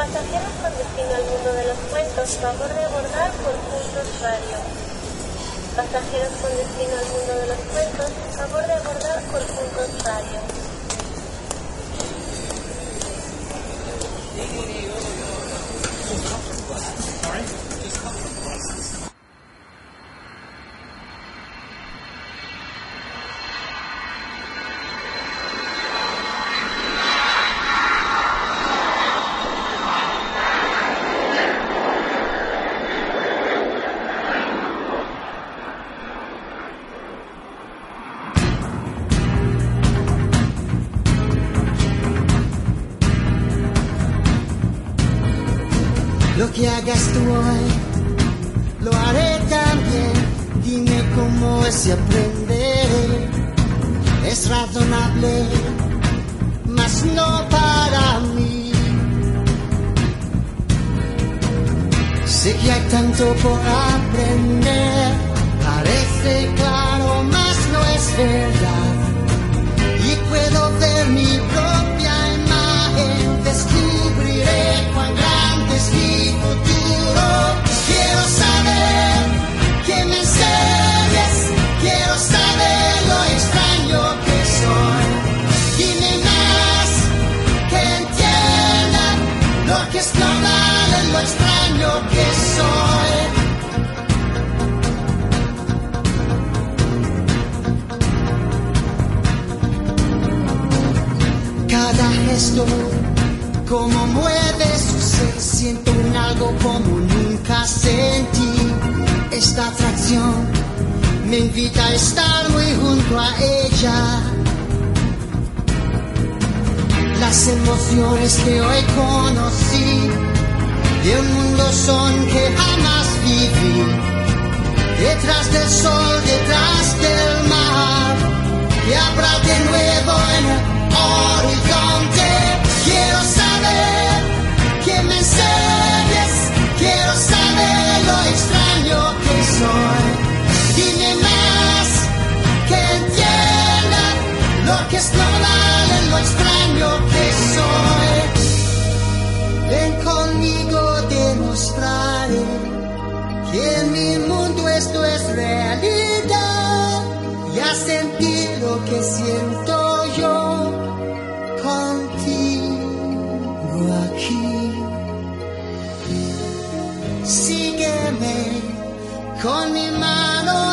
Pasajeros con destino al mundo de los cuentos, favor de abordar por puntos radio. Pasajeros con destino al mundo de los cuentos, favor de abordar por puntos radio. Con mi mano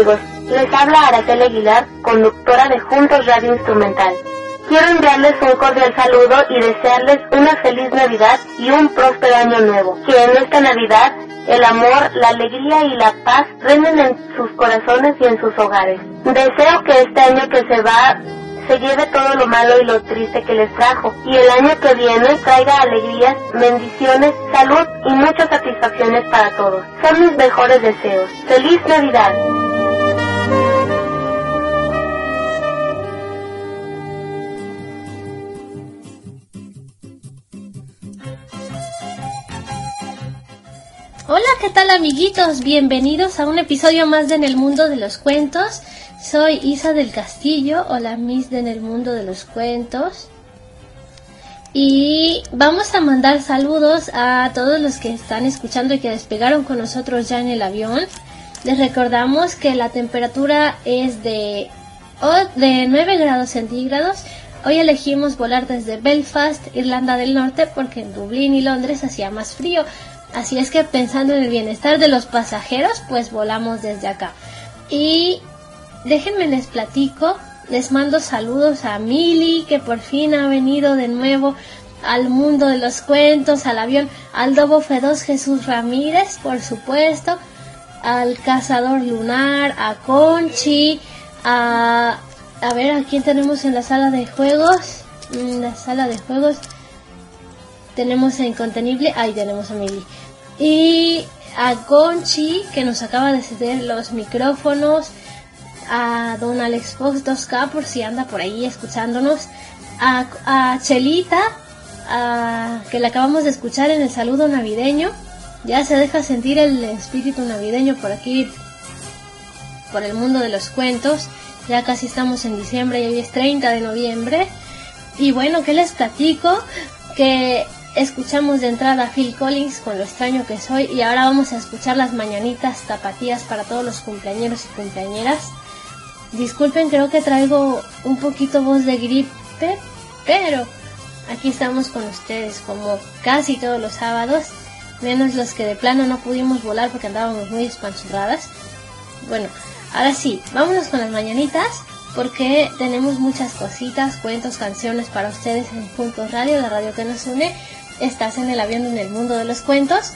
Les habla Araceli Aguilar, conductora de Juntos Radio Instrumental. Quiero enviarles un cordial saludo y desearles una feliz Navidad y un próspero año nuevo. Que en esta Navidad el amor, la alegría y la paz reinen en sus corazones y en sus hogares. Deseo que este año que se va se lleve todo lo malo y lo triste que les trajo y el año que viene traiga alegrías, bendiciones, salud y muchas satisfacciones para todos. Son mis mejores deseos. ¡Feliz Navidad! Hola, ¿qué tal amiguitos? Bienvenidos a un episodio más de En el Mundo de los Cuentos. Soy Isa del Castillo, o la Miss de En el Mundo de los Cuentos. Y vamos a mandar saludos a todos los que están escuchando y que despegaron con nosotros ya en el avión. Les recordamos que la temperatura es de, de 9 grados centígrados. Hoy elegimos volar desde Belfast, Irlanda del Norte, porque en Dublín y Londres hacía más frío. Así es que pensando en el bienestar de los pasajeros, pues volamos desde acá. Y déjenme les platico, les mando saludos a Mili, que por fin ha venido de nuevo al mundo de los cuentos, al avión, al Dobo Feroz Jesús Ramírez, por supuesto, al Cazador Lunar, a Conchi, a... A ver, ¿a quién tenemos en la sala de juegos? En la sala de juegos tenemos a Incontenible, ahí tenemos a Mili. Y a Conchi, que nos acaba de ceder los micrófonos, a Don Alex Fox 2K, por si anda por ahí escuchándonos, a, a Chelita, a, que le acabamos de escuchar en el saludo navideño. Ya se deja sentir el espíritu navideño por aquí, por el mundo de los cuentos. Ya casi estamos en diciembre y hoy es 30 de noviembre. Y bueno, ¿qué les platico? Que escuchamos de entrada a Phil Collins con lo extraño que soy y ahora vamos a escuchar las mañanitas tapatías para todos los cumpleañeros y cumpleañeras. Disculpen, creo que traigo un poquito voz de gripe, pero aquí estamos con ustedes como casi todos los sábados, menos los que de plano no pudimos volar porque andábamos muy espanchurradas. Bueno, ahora sí, vámonos con las mañanitas porque tenemos muchas cositas, cuentos, canciones para ustedes en Puntos Radio, la radio que nos une. Estás en el avión en el mundo de los cuentos.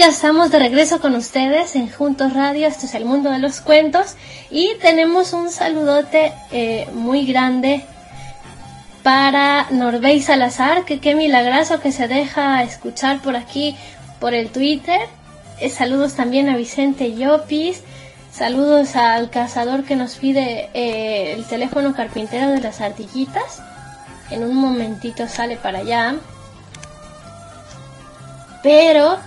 Ya estamos de regreso con ustedes en Juntos Radio, esto es el mundo de los cuentos y tenemos un saludote eh, muy grande para Norbey Salazar, que qué milagroso que se deja escuchar por aquí, por el Twitter. Eh, saludos también a Vicente Llopis, saludos al cazador que nos pide eh, el teléfono carpintero de las ardillitas. En un momentito sale para allá. Pero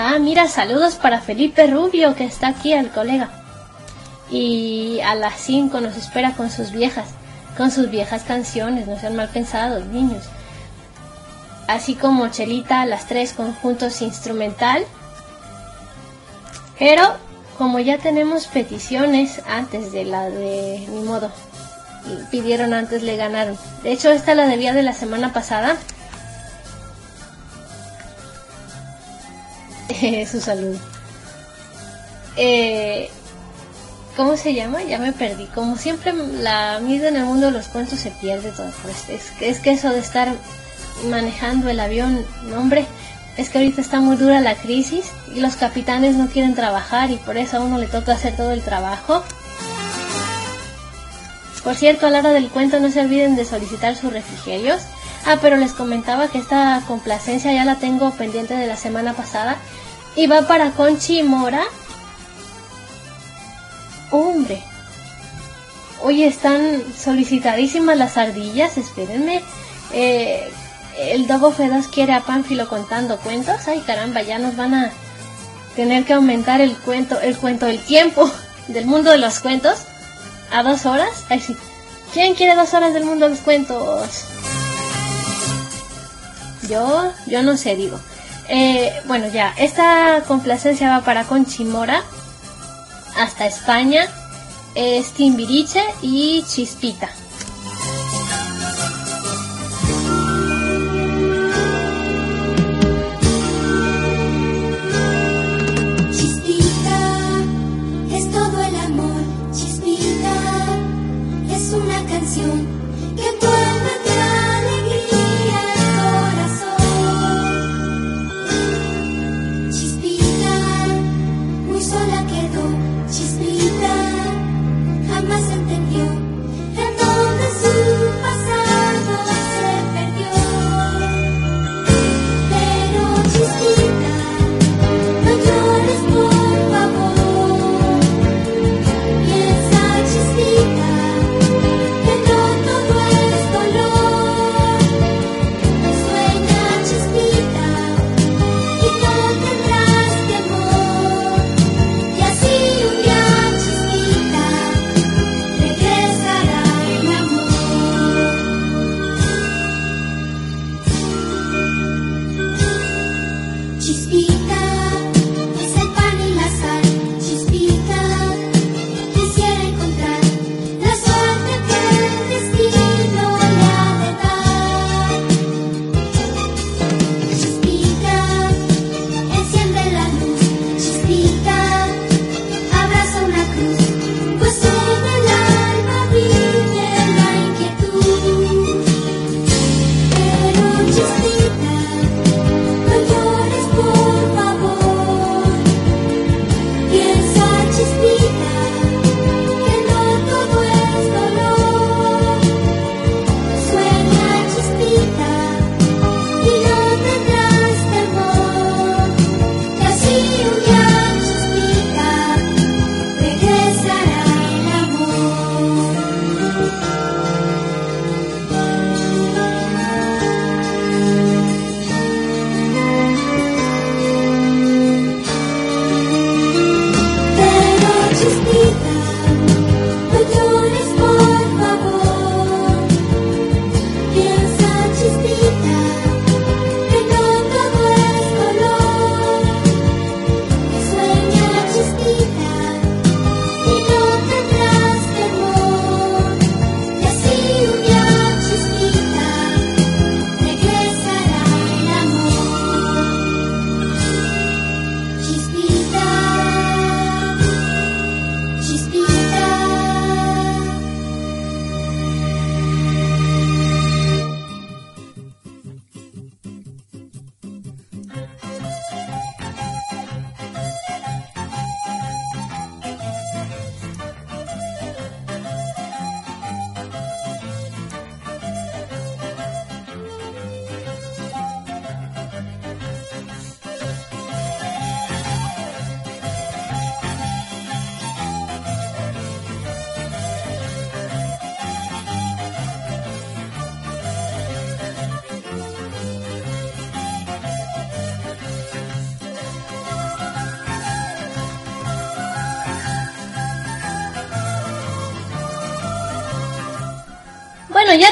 Ah, mira, saludos para Felipe Rubio, que está aquí, el colega. Y a las 5 nos espera con sus viejas, con sus viejas canciones, no sean mal pensados, niños. Así como Chelita a las 3 conjuntos instrumental. Pero como ya tenemos peticiones antes de la de mi modo, pidieron antes, le ganaron. De hecho, esta la debía de la semana pasada. Su salud. Eh, ¿Cómo se llama? Ya me perdí. Como siempre, la vida en el mundo de los cuentos se pierde todo. Pues es, es que eso de estar manejando el avión, hombre, es que ahorita está muy dura la crisis y los capitanes no quieren trabajar y por eso a uno le toca hacer todo el trabajo. Por cierto, a la hora del cuento no se olviden de solicitar sus refrigerios. Ah, pero les comentaba que esta complacencia ya la tengo pendiente de la semana pasada y va para Conchi Mora. Hombre. Oye, están solicitadísimas las ardillas, espérenme. Eh, el Dogo Fedas quiere a Pánfilo contando cuentos. Ay, caramba, ya nos van a tener que aumentar el cuento, el cuento, el tiempo del mundo de los cuentos a dos horas. Ay, sí. ¿Quién quiere dos horas del mundo de los cuentos? Yo, yo no sé, digo. Eh, bueno, ya, esta complacencia va para Conchimora, hasta España, es Timbiriche y Chispita.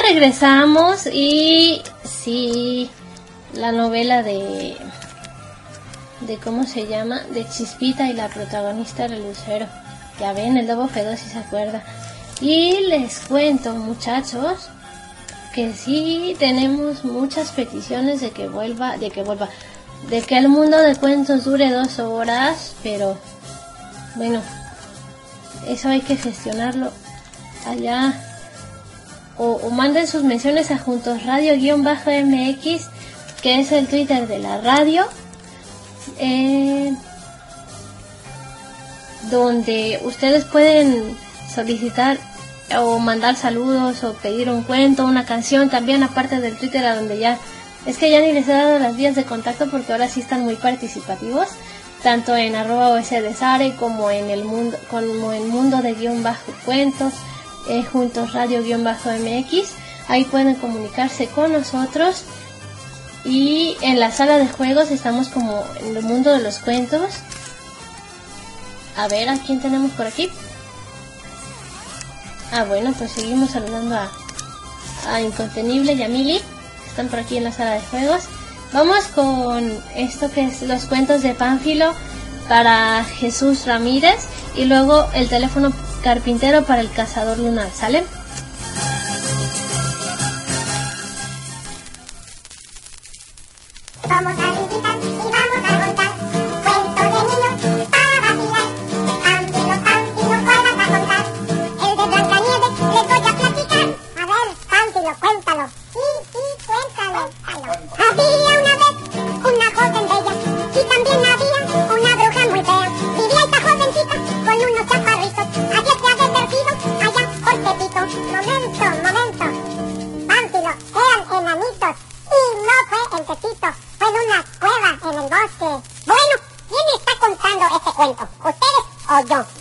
Regresamos y sí, la novela de de cómo se llama, de Chispita y la protagonista era Lucero. Ya ven, el lobo feo si se acuerda. Y les cuento, muchachos, que sí tenemos muchas peticiones de que vuelva, de que vuelva, de que el mundo de cuentos dure dos horas, pero bueno, eso hay que gestionarlo allá. O, manden sus menciones a Juntos Radio-MX, que es el Twitter de la radio. Eh, donde ustedes pueden solicitar o mandar saludos o pedir un cuento, una canción, también aparte del Twitter a donde ya es que ya ni les he dado las vías de contacto porque ahora sí están muy participativos, tanto en arroba os de Sare como en el mundo, como en mundo de guion bajo cuentos, eh, juntos radio guion bajo MX, ahí pueden comunicarse con nosotros y en la sala de juegos estamos como en el mundo de los cuentos. A ver, ¿a quién tenemos por aquí? Ah, bueno, pues seguimos saludando a, a Incontenible y a Mili, están por aquí en la sala de juegos. Vamos con esto que es los cuentos de Pánfilo para Jesús Ramírez y luego el teléfono carpintero para el cazador lunar, ¿sale? Momento, momento. Pánfilo, eran enanitos. Y no fue en Tepito, fue en una cueva en el bosque. Bueno, ¿quién está contando este cuento? ¿Ustedes o yo?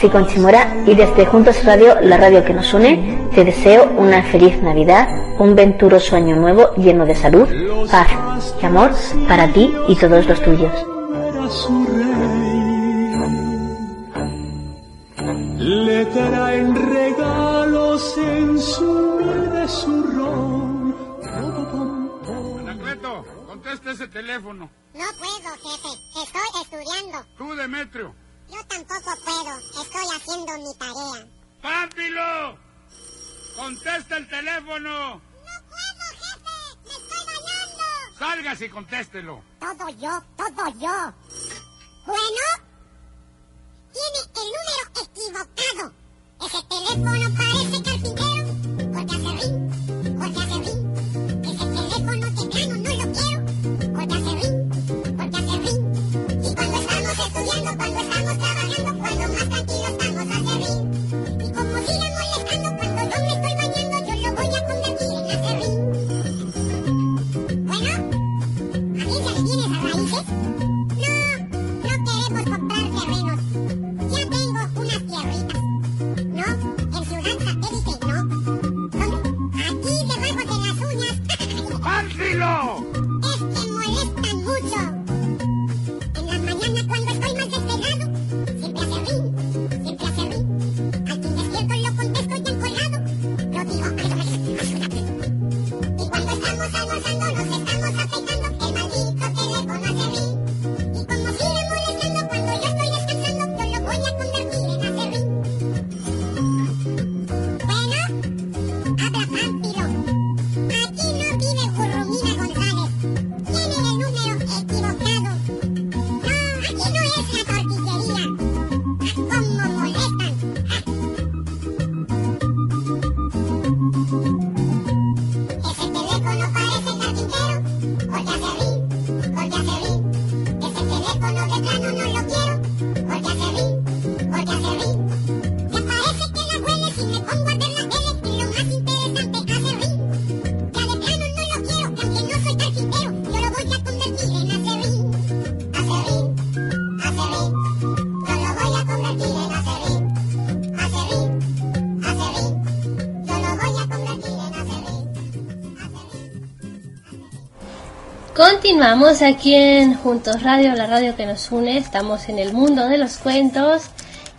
Soy Conchimora y desde Juntos Radio, la radio que nos une, te deseo una feliz Navidad, un venturoso año nuevo lleno de salud, paz y amor para ti y todos los tuyos. Continuamos aquí en Juntos Radio, la radio que nos une. Estamos en el mundo de los cuentos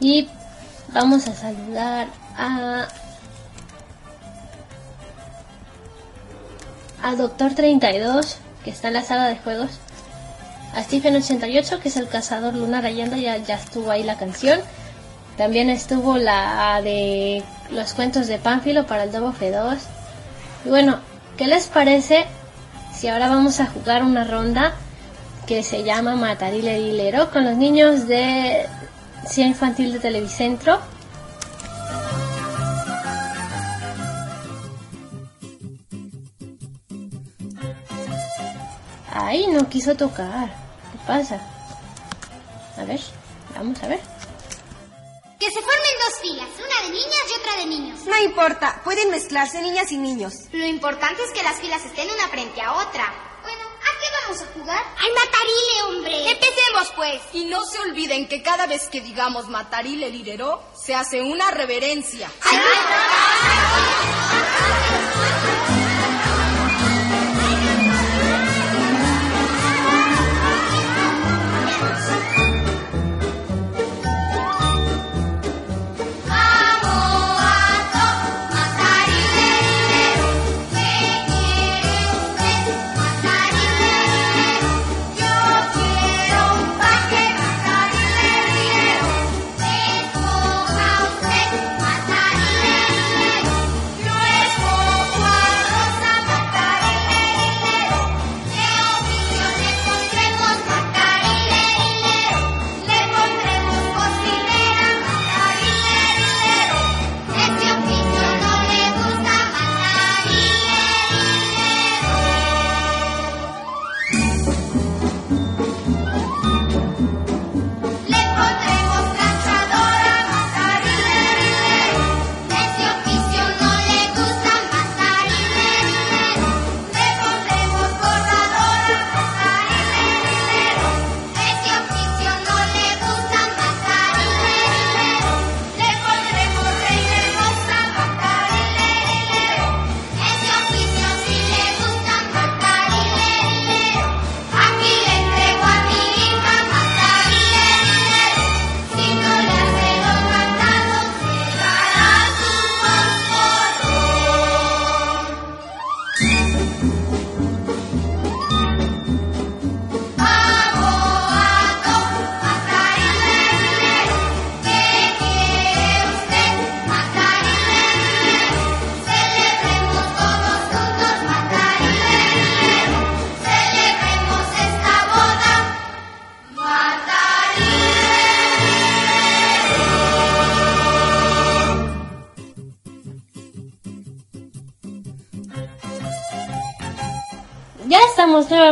y vamos a saludar a Doctor 32 que está en la sala de juegos, a Stephen 88 que es el cazador lunar Allende, ya, ya estuvo ahí la canción. También estuvo la de los cuentos de Pánfilo para el Dobo F2. Y bueno, ¿qué les parece si ahora vamos a jugar una ronda que se llama Matarile Dilero con los niños de CIA Infantil de Televicentro? Ay, no quiso tocar. ¿Qué pasa? A ver, vamos a ver. Importa, pueden mezclarse niñas y niños. Lo importante es que las filas estén una frente a otra. Bueno, ¿a qué vamos a jugar? ¡Al matarile, hombre! Empecemos, pues. Y no se olviden que cada vez que digamos matarile lirero, se hace una reverencia. Este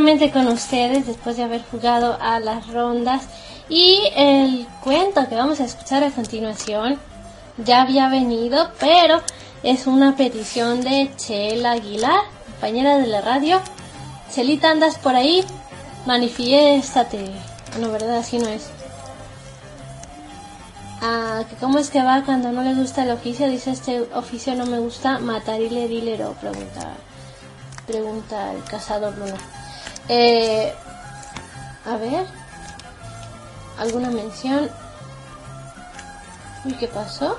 con ustedes después de haber jugado a las rondas y el cuento que vamos a escuchar a continuación ya había venido, pero es una petición de Chela Aguilar, compañera de la radio. Chelita, andas por ahí, manifiéstate. No, verdad, así no es. Ah, ¿cómo es que va cuando no le gusta el oficio? Dice este oficio no me gusta, matarile dilero, pregunta pregunta el cazador Luna. Eh, a ver. ¿Alguna mención? Uy, ¿qué pasó?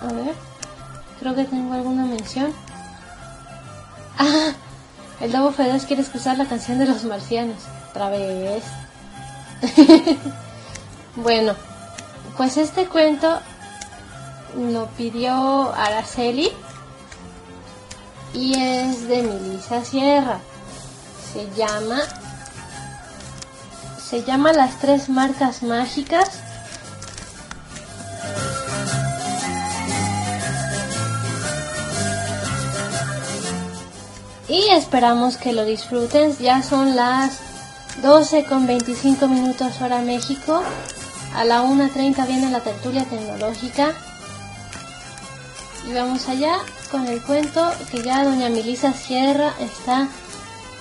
A ver. Creo que tengo alguna mención. Ah, el Lobo Feroz quiere escuchar la canción de los marcianos. Otra vez. bueno, pues este cuento lo pidió Araceli y es de Melissa Sierra. Se llama Se llama Las Tres Marcas Mágicas. Y esperamos que lo disfruten. Ya son las 12 con 25 minutos hora México. A la 1.30 viene la tertulia tecnológica. Y vamos allá con el cuento que ya doña Milisa Sierra está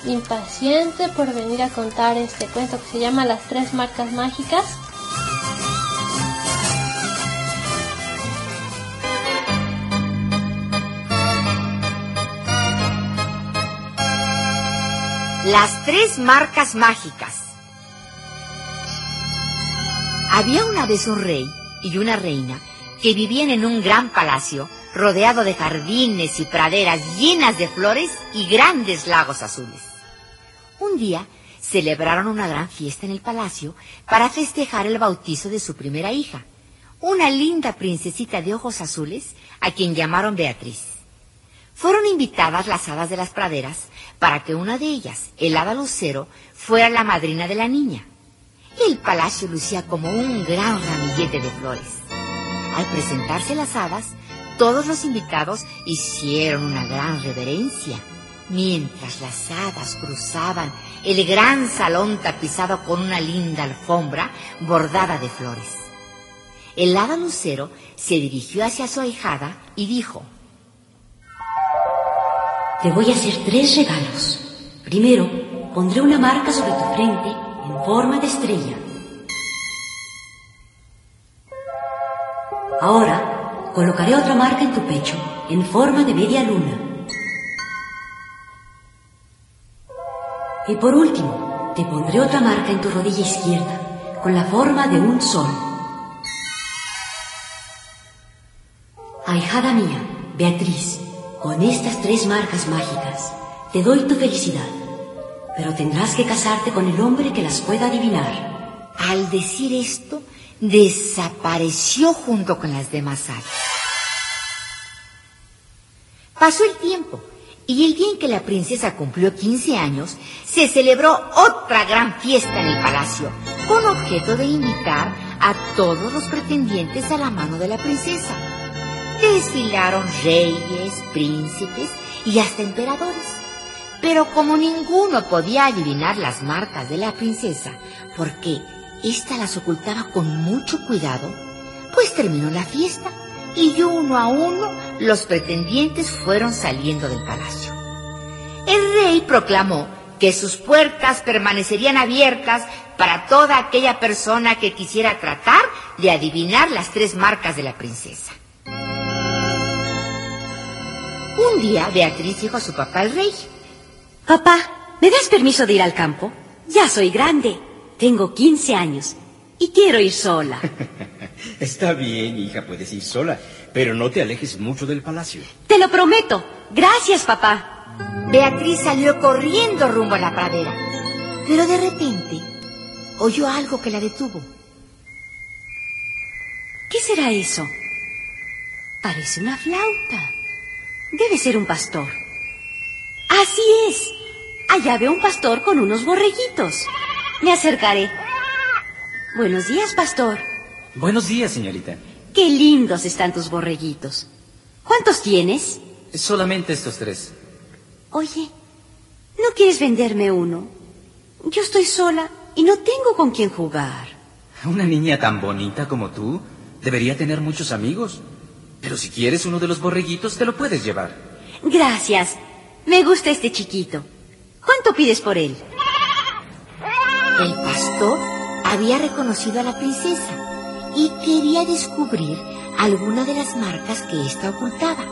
impaciente por venir a contar este cuento que se llama Las tres marcas mágicas. Las tres marcas mágicas. Había una vez un rey y una reina que vivían en un gran palacio rodeado de jardines y praderas llenas de flores y grandes lagos azules. Un día celebraron una gran fiesta en el palacio para festejar el bautizo de su primera hija, una linda princesita de ojos azules a quien llamaron Beatriz. Fueron invitadas las hadas de las praderas para que una de ellas, el hada Lucero, fuera la madrina de la niña. El palacio lucía como un gran ramillete de flores. Al presentarse las hadas, todos los invitados hicieron una gran reverencia, mientras las hadas cruzaban el gran salón tapizado con una linda alfombra bordada de flores. El hada Lucero se dirigió hacia su ahijada y dijo, Te voy a hacer tres regalos. Primero, pondré una marca sobre tu frente en forma de estrella. Ahora, colocaré otra marca en tu pecho en forma de media luna. Y por último, te pondré otra marca en tu rodilla izquierda con la forma de un sol. Ahijada mía, Beatriz, con estas tres marcas mágicas te doy tu felicidad, pero tendrás que casarte con el hombre que las pueda adivinar. Al decir esto, desapareció junto con las demás hadas. Pasó el tiempo y el día en que la princesa cumplió 15 años, se celebró otra gran fiesta en el palacio, con objeto de invitar a todos los pretendientes a la mano de la princesa. Desfilaron reyes, príncipes y hasta emperadores. Pero como ninguno podía adivinar las marcas de la princesa, porque ésta las ocultaba con mucho cuidado, pues terminó la fiesta y uno a uno los pretendientes fueron saliendo del palacio. El rey proclamó que sus puertas permanecerían abiertas para toda aquella persona que quisiera tratar de adivinar las tres marcas de la princesa. Un día Beatriz dijo a su papá el rey, Papá, ¿me das permiso de ir al campo? Ya soy grande, tengo 15 años y quiero ir sola. Está bien, hija, puedes ir sola, pero no te alejes mucho del palacio. Te lo prometo. Gracias, papá. Beatriz salió corriendo rumbo a la pradera, pero de repente oyó algo que la detuvo. ¿Qué será eso? Parece una flauta. Debe ser un pastor. Así es. Allá veo un pastor con unos borreguitos. Me acercaré. Buenos días, pastor. Buenos días, señorita. Qué lindos están tus borreguitos. ¿Cuántos tienes? Solamente estos tres. Oye, ¿no quieres venderme uno? Yo estoy sola y no tengo con quién jugar. Una niña tan bonita como tú debería tener muchos amigos. Pero si quieres uno de los borreguitos, te lo puedes llevar. Gracias. Me gusta este chiquito. ¿Cuánto pides por él? El pastor había reconocido a la princesa y quería descubrir alguna de las marcas que ésta ocultaba.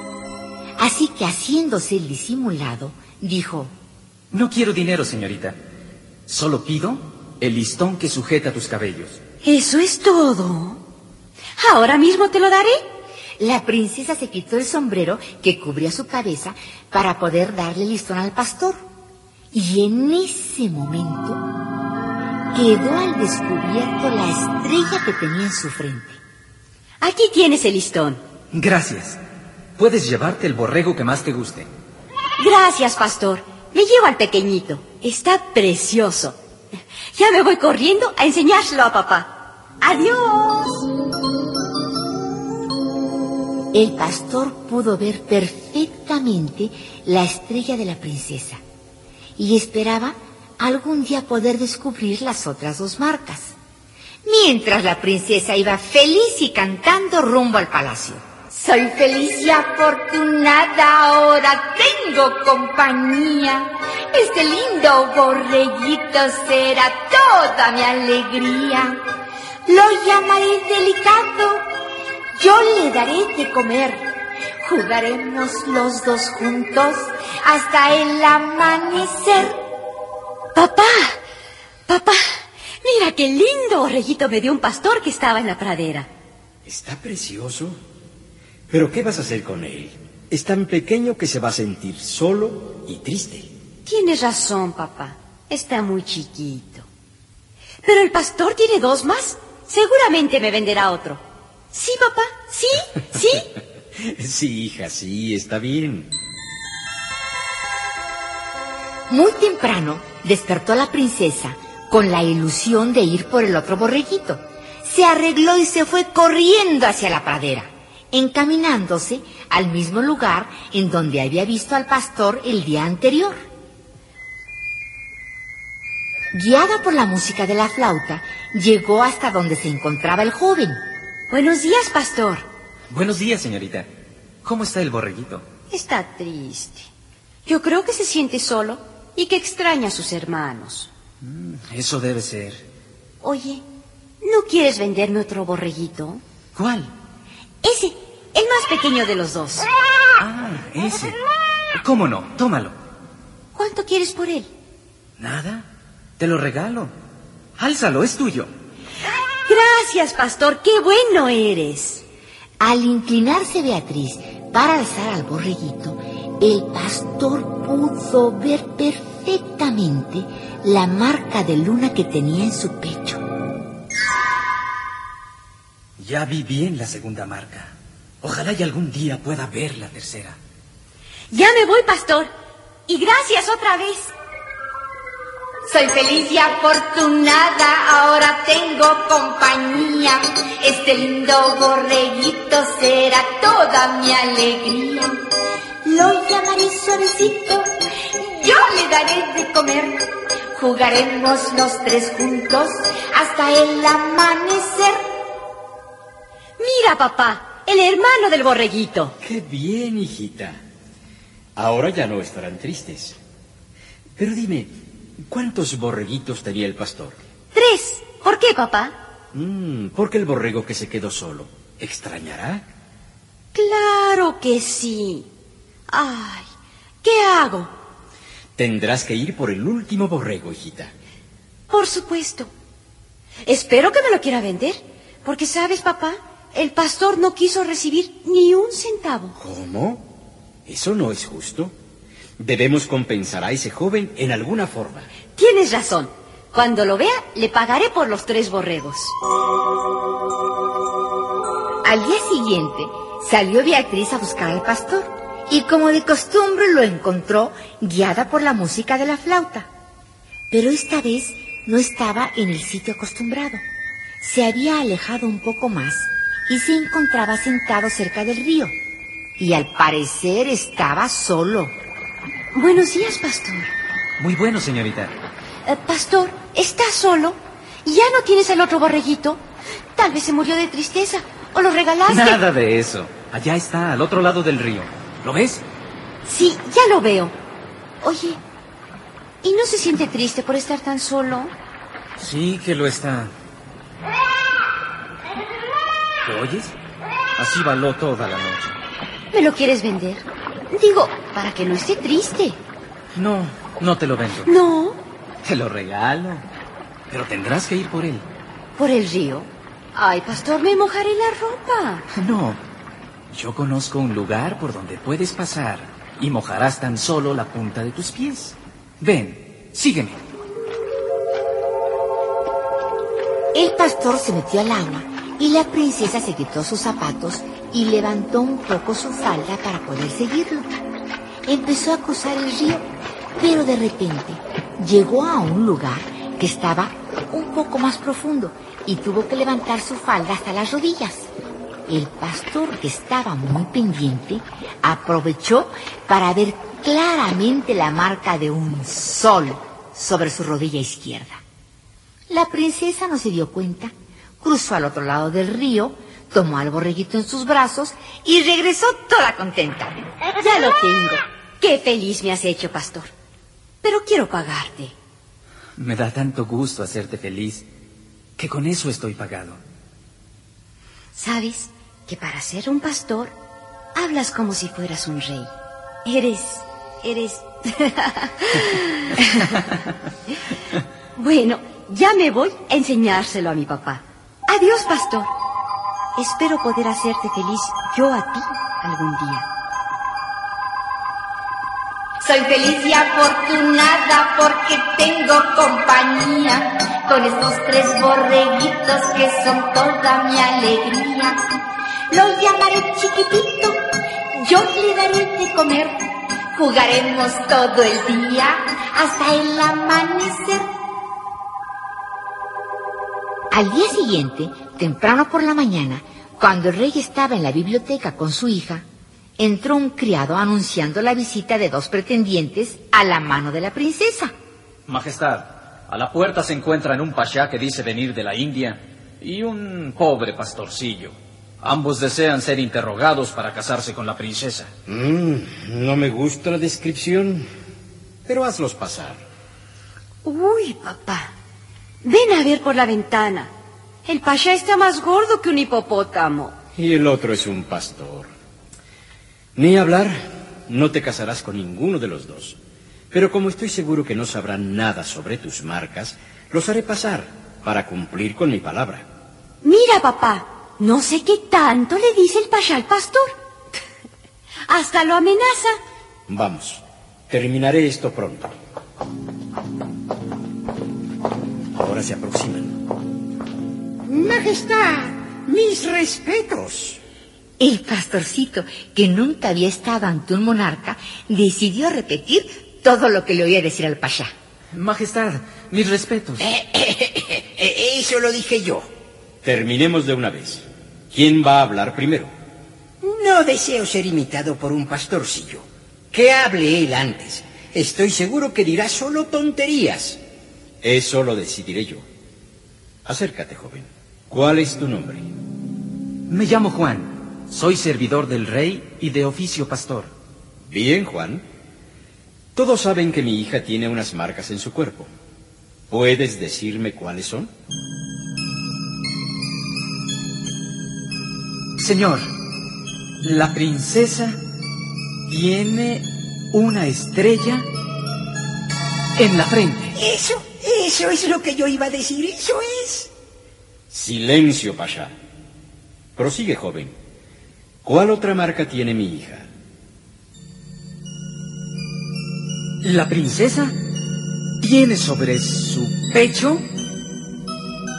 Así que haciéndose el disimulado, dijo, No quiero dinero, señorita. Solo pido el listón que sujeta tus cabellos. ¿Eso es todo? ¿Ahora mismo te lo daré? La princesa se quitó el sombrero que cubría su cabeza para poder darle el listón al pastor. Y en ese momento quedó al descubierto la estrella que tenía en su frente. Aquí tienes el listón. Gracias. Puedes llevarte el borrego que más te guste. Gracias, pastor. Me llevo al pequeñito. Está precioso. Ya me voy corriendo a enseñárselo a papá. Adiós. El pastor pudo ver perfectamente la estrella de la princesa y esperaba algún día poder descubrir las otras dos marcas. Mientras la princesa iba feliz y cantando rumbo al palacio. Soy feliz y afortunada, ahora tengo compañía. Este lindo borreguito será toda mi alegría. Lo llamaré delicado, yo le daré de comer. Jugaremos los dos juntos hasta el amanecer. Papá, papá, mira qué lindo borreguito me dio un pastor que estaba en la pradera. Está precioso. Pero ¿qué vas a hacer con él? Es tan pequeño que se va a sentir solo y triste. Tienes razón, papá. Está muy chiquito. Pero el pastor tiene dos más. Seguramente me venderá otro. ¿Sí, papá? ¿Sí? ¿Sí? sí, hija, sí, está bien. Muy temprano despertó la princesa con la ilusión de ir por el otro borreguito. Se arregló y se fue corriendo hacia la pradera, encaminándose al mismo lugar en donde había visto al pastor el día anterior. Guiada por la música de la flauta, llegó hasta donde se encontraba el joven. Buenos días, pastor. Buenos días, señorita. ¿Cómo está el borreguito? Está triste. Yo creo que se siente solo y que extraña a sus hermanos. Mm, eso debe ser. Oye, ¿no quieres venderme otro borreguito? ¿Cuál? Ese, el más pequeño de los dos. Ah, ese. ¿Cómo no? Tómalo. ¿Cuánto quieres por él? Nada. Te lo regalo. Álzalo, es tuyo. Gracias, pastor. Qué bueno eres. Al inclinarse Beatriz para alzar al borreguito, el pastor pudo ver perfectamente la marca de luna que tenía en su pecho. Ya vi bien la segunda marca. Ojalá y algún día pueda ver la tercera. Ya me voy, pastor. Y gracias otra vez. Soy feliz y afortunada, ahora tengo compañía. Este lindo borreguito será toda mi alegría. Lo llamaré suavecito, yo le daré de comer. Jugaremos los tres juntos hasta el amanecer. Mira, papá, el hermano del borreguito. Qué bien, hijita. Ahora ya no estarán tristes. Pero dime, ¿cuántos borreguitos tenía el pastor? Tres. ¿Por qué, papá? Mm, porque el borrego que se quedó solo, ¿extrañará? Claro que sí. Ay, ¿qué hago? Tendrás que ir por el último borrego, hijita. Por supuesto. Espero que me lo quiera vender, porque sabes, papá, el pastor no quiso recibir ni un centavo. ¿Cómo? Eso no es justo. Debemos compensar a ese joven en alguna forma. Tienes razón. Cuando lo vea, le pagaré por los tres borregos. Al día siguiente, salió Beatriz a buscar al pastor y como de costumbre lo encontró guiada por la música de la flauta. Pero esta vez no estaba en el sitio acostumbrado. Se había alejado un poco más y se encontraba sentado cerca del río. Y al parecer estaba solo. Buenos días, pastor. Muy bueno, señorita. Eh, pastor, ¿estás solo? ¿Ya no tienes el otro borreguito? Tal vez se murió de tristeza o lo regalaste. Nada de eso. Allá está, al otro lado del río. ¿Lo ves? Sí, ya lo veo. Oye, ¿y no se siente triste por estar tan solo? Sí que lo está. ¿Lo oyes? Así baló toda la noche. ¿Me lo quieres vender? Digo, para que no esté triste. No, no te lo vendo. No. Te lo regalo. Pero tendrás que ir por él. ¿Por el río? Ay, pastor, me mojaré la ropa. No. Yo conozco un lugar por donde puedes pasar y mojarás tan solo la punta de tus pies. Ven, sígueme. El pastor se metió al agua y la princesa se quitó sus zapatos y levantó un poco su falda para poder seguirlo. Empezó a cruzar el río, pero de repente llegó a un lugar que estaba un poco más profundo y tuvo que levantar su falda hasta las rodillas. El pastor, que estaba muy pendiente, aprovechó para ver claramente la marca de un sol sobre su rodilla izquierda. La princesa no se dio cuenta, cruzó al otro lado del río, tomó al borreguito en sus brazos y regresó toda contenta. Ya lo tengo. Qué feliz me has hecho, pastor. Pero quiero pagarte. Me da tanto gusto hacerte feliz que con eso estoy pagado. ¿Sabes que para ser un pastor hablas como si fueras un rey? Eres, eres... bueno, ya me voy a enseñárselo a mi papá. Adiós, pastor. Espero poder hacerte feliz yo a ti algún día. Soy feliz y afortunada porque tengo compañía con estos tres borreguitos que son toda mi alegría. Los llamaré chiquitito, yo le daré de comer. Jugaremos todo el día hasta el amanecer. Al día siguiente, temprano por la mañana, cuando el rey estaba en la biblioteca con su hija, entró un criado anunciando la visita de dos pretendientes a la mano de la princesa. Majestad, a la puerta se encuentran un pashá que dice venir de la India y un pobre pastorcillo. Ambos desean ser interrogados para casarse con la princesa. Mm, no me gusta la descripción, pero hazlos pasar. Uy, papá. Ven a ver por la ventana. El pasha está más gordo que un hipopótamo. Y el otro es un pastor. Ni hablar, no te casarás con ninguno de los dos. Pero como estoy seguro que no sabrán nada sobre tus marcas, los haré pasar para cumplir con mi palabra. Mira, papá, no sé qué tanto le dice el pasha al pastor. Hasta lo amenaza. Vamos, terminaré esto pronto. Ahora se aproximan. Majestad, mis respetos. El pastorcito, que nunca había estado ante un monarca, decidió repetir todo lo que le oía decir al pasha. Majestad, mis respetos. Eso lo dije yo. Terminemos de una vez. ¿Quién va a hablar primero? No deseo ser imitado por un pastorcillo. Que hable él antes. Estoy seguro que dirá solo tonterías. Eso lo decidiré yo. Acércate, joven. ¿Cuál es tu nombre? Me llamo Juan. Soy servidor del rey y de oficio pastor. Bien, Juan. Todos saben que mi hija tiene unas marcas en su cuerpo. ¿Puedes decirme cuáles son? Señor, la princesa tiene una estrella en la frente. Eso, eso es lo que yo iba a decir, eso es. Silencio, Pasha. Prosigue, joven. ¿Cuál otra marca tiene mi hija? La princesa tiene sobre su pecho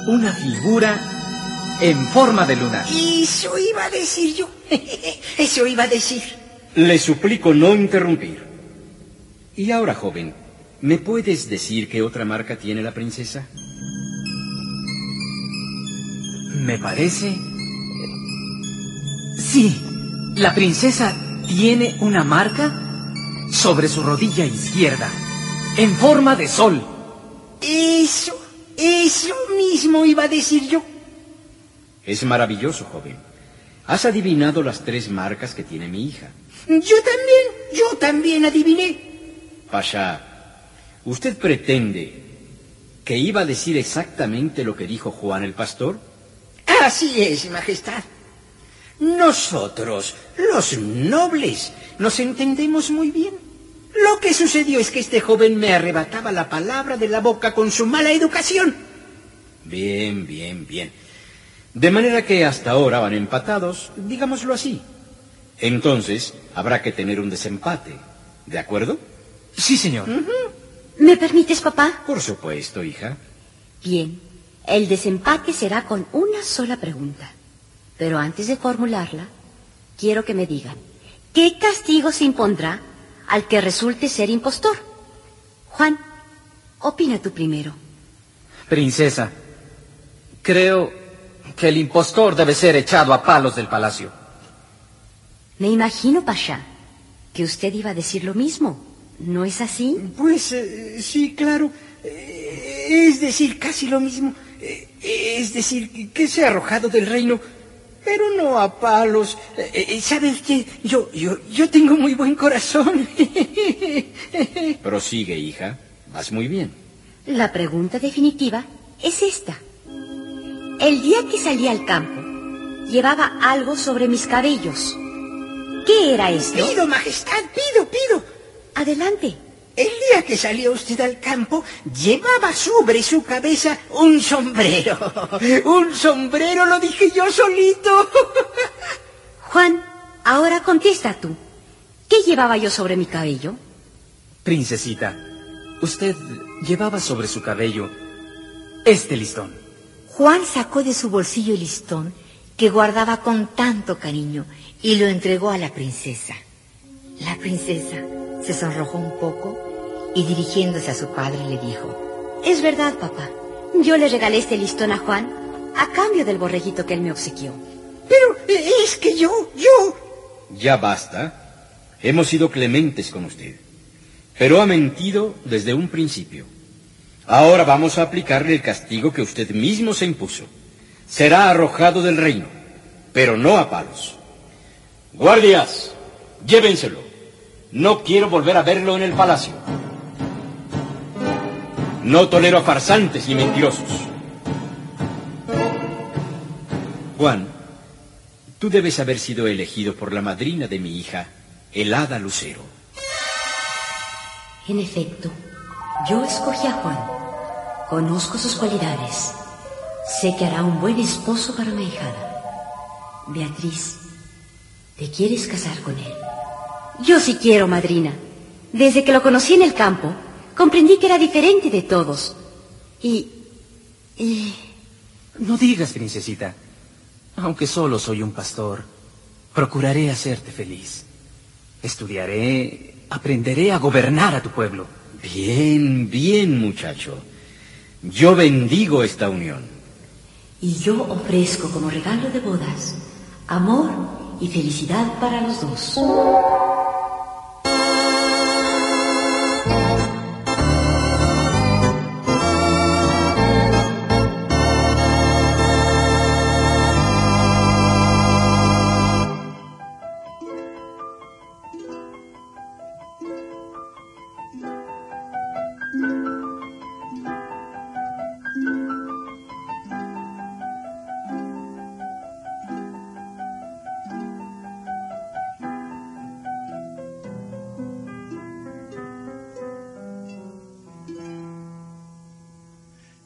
una figura en forma de lunar. Eso iba a decir yo. Eso iba a decir. Le suplico no interrumpir. Y ahora, joven, ¿me puedes decir qué otra marca tiene la princesa? Me parece... Sí, la princesa tiene una marca sobre su rodilla izquierda, en forma de sol. Eso, eso mismo iba a decir yo. Es maravilloso, joven. Has adivinado las tres marcas que tiene mi hija. Yo también, yo también adiviné. Pasha, ¿usted pretende que iba a decir exactamente lo que dijo Juan el pastor? Así es, Majestad. Nosotros, los nobles, nos entendemos muy bien. Lo que sucedió es que este joven me arrebataba la palabra de la boca con su mala educación. Bien, bien, bien. De manera que hasta ahora van empatados, digámoslo así. Entonces, habrá que tener un desempate. ¿De acuerdo? Sí, señor. ¿Me permites, papá? Por supuesto, hija. Bien. El desempate será con una sola pregunta. Pero antes de formularla, quiero que me digan, ¿qué castigo se impondrá al que resulte ser impostor? Juan, opina tú primero. Princesa, creo que el impostor debe ser echado a palos del palacio. Me imagino, Pasha, que usted iba a decir lo mismo. ¿No es así? Pues eh, sí, claro. Eh, es decir, casi lo mismo. Eh, es decir, que se ha arrojado del reino, pero no a palos. Eh, ¿Sabe usted? Yo, yo, yo tengo muy buen corazón. Prosigue, hija. Vas muy bien. La pregunta definitiva es esta. El día que salí al campo, llevaba algo sobre mis cabellos. ¿Qué era esto? Pido, majestad, pido, pido. Adelante. El día que salió usted al campo, llevaba sobre su cabeza un sombrero. Un sombrero, lo dije yo solito. Juan, ahora contesta tú. ¿Qué llevaba yo sobre mi cabello? Princesita, usted llevaba sobre su cabello este listón. Juan sacó de su bolsillo el listón que guardaba con tanto cariño y lo entregó a la princesa. La princesa se sonrojó un poco y dirigiéndose a su padre le dijo, Es verdad, papá. Yo le regalé este listón a Juan a cambio del borreguito que él me obsequió. Pero eh, es que yo, yo... Ya basta. Hemos sido clementes con usted. Pero ha mentido desde un principio. Ahora vamos a aplicarle el castigo que usted mismo se impuso. Será arrojado del reino, pero no a palos. Guardias, llévenselo. No quiero volver a verlo en el palacio. No tolero a farsantes ni mentirosos. Juan, tú debes haber sido elegido por la madrina de mi hija, el hada Lucero. En efecto, yo escogí a Juan. Conozco sus cualidades. Sé que hará un buen esposo para mi hijada. Beatriz, ¿te quieres casar con él? Yo sí quiero, madrina. Desde que lo conocí en el campo, comprendí que era diferente de todos. Y... y... No digas, princesita. Aunque solo soy un pastor, procuraré hacerte feliz. Estudiaré, aprenderé a gobernar a tu pueblo. Bien, bien, muchacho. Yo bendigo esta unión. Y yo ofrezco como regalo de bodas amor y felicidad para los dos.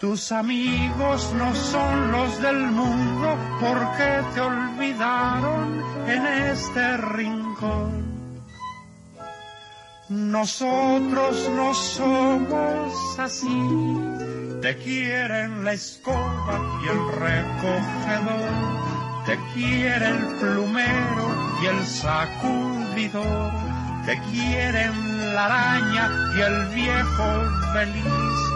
Tus amigos no son los del mundo porque te olvidaron en este rincón. Nosotros no somos así, te quieren la escoba y el recogedor, te quiere el plumero y el sacudidor, te quieren la araña y el viejo feliz.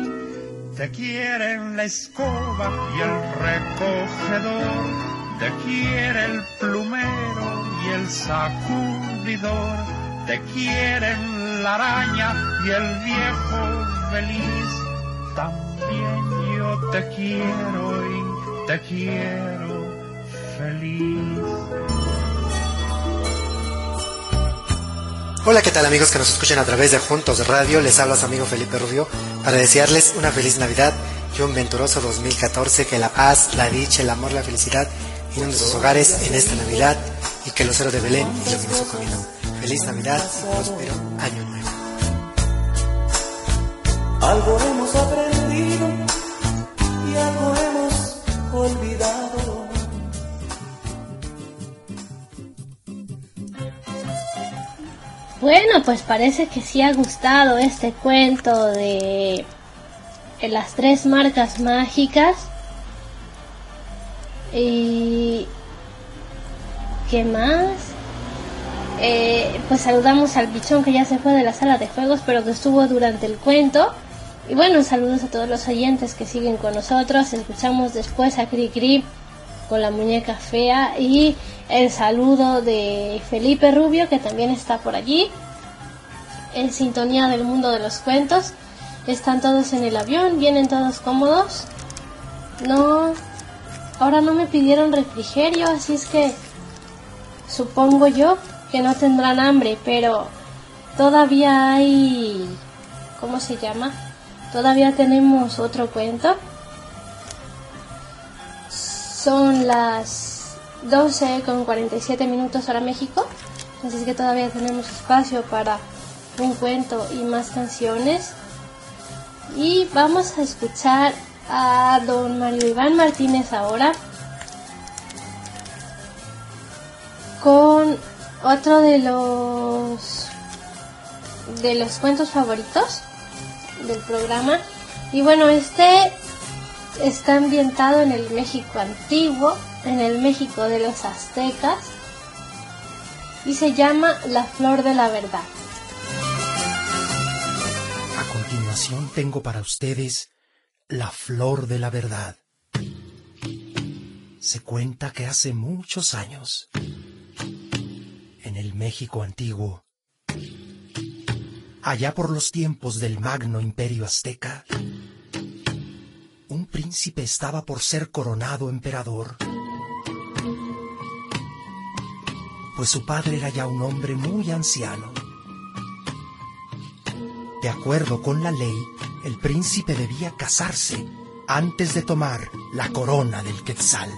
te quieren la escoba y el recogedor, te quiere el plumero y el sacudidor, te quieren la araña y el viejo feliz también yo te quiero y te quiero feliz. Hola, ¿qué tal amigos que nos escuchan a través de Juntos Radio? Les habla su amigo Felipe Rubio para desearles una feliz Navidad y un venturoso 2014, que la paz, la dicha, el amor, la felicidad inunden sus hogares en esta Navidad y que los héroes de Belén iluminen su camino. Feliz Navidad y próspero año nuevo. Bueno, pues parece que sí ha gustado este cuento de, las tres marcas mágicas. Y... ¿Qué más? Eh, pues saludamos al bichón que ya se fue de la sala de juegos, pero que estuvo durante el cuento. Y bueno, saludos a todos los oyentes que siguen con nosotros. Escuchamos después a Cri Cri con la muñeca fea y el saludo de Felipe Rubio que también está por allí en sintonía del mundo de los cuentos. Están todos en el avión, vienen todos cómodos. No, ahora no me pidieron refrigerio, así es que supongo yo que no tendrán hambre, pero todavía hay... ¿Cómo se llama? Todavía tenemos otro cuento. Son las 12 con 47 minutos hora México, así que todavía tenemos espacio para un cuento y más canciones. Y vamos a escuchar a don Mario Iván Martínez ahora con otro de los de los cuentos favoritos del programa y bueno este está ambientado en el México antiguo en el México de los aztecas y se llama La Flor de la Verdad a continuación tengo para ustedes La Flor de la Verdad se cuenta que hace muchos años en el México antiguo. Allá por los tiempos del magno imperio azteca, príncipe estaba por ser coronado emperador, pues su padre era ya un hombre muy anciano. De acuerdo con la ley, el príncipe debía casarse antes de tomar la corona del Quetzal.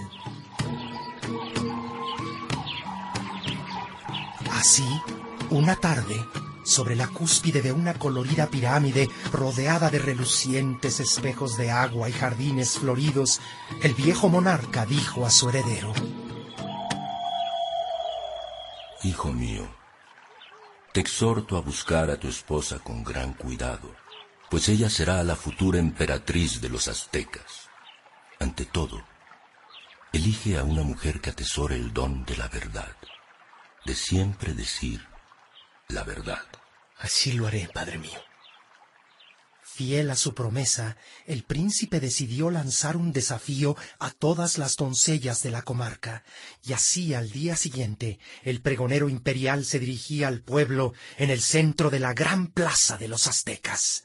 Así, una tarde, sobre la cúspide de una colorida pirámide rodeada de relucientes espejos de agua y jardines floridos, el viejo monarca dijo a su heredero, Hijo mío, te exhorto a buscar a tu esposa con gran cuidado, pues ella será la futura emperatriz de los aztecas. Ante todo, elige a una mujer que atesore el don de la verdad de siempre decir la verdad. Así lo haré, padre mío. Fiel a su promesa, el príncipe decidió lanzar un desafío a todas las doncellas de la comarca, y así al día siguiente el pregonero imperial se dirigía al pueblo en el centro de la gran plaza de los aztecas.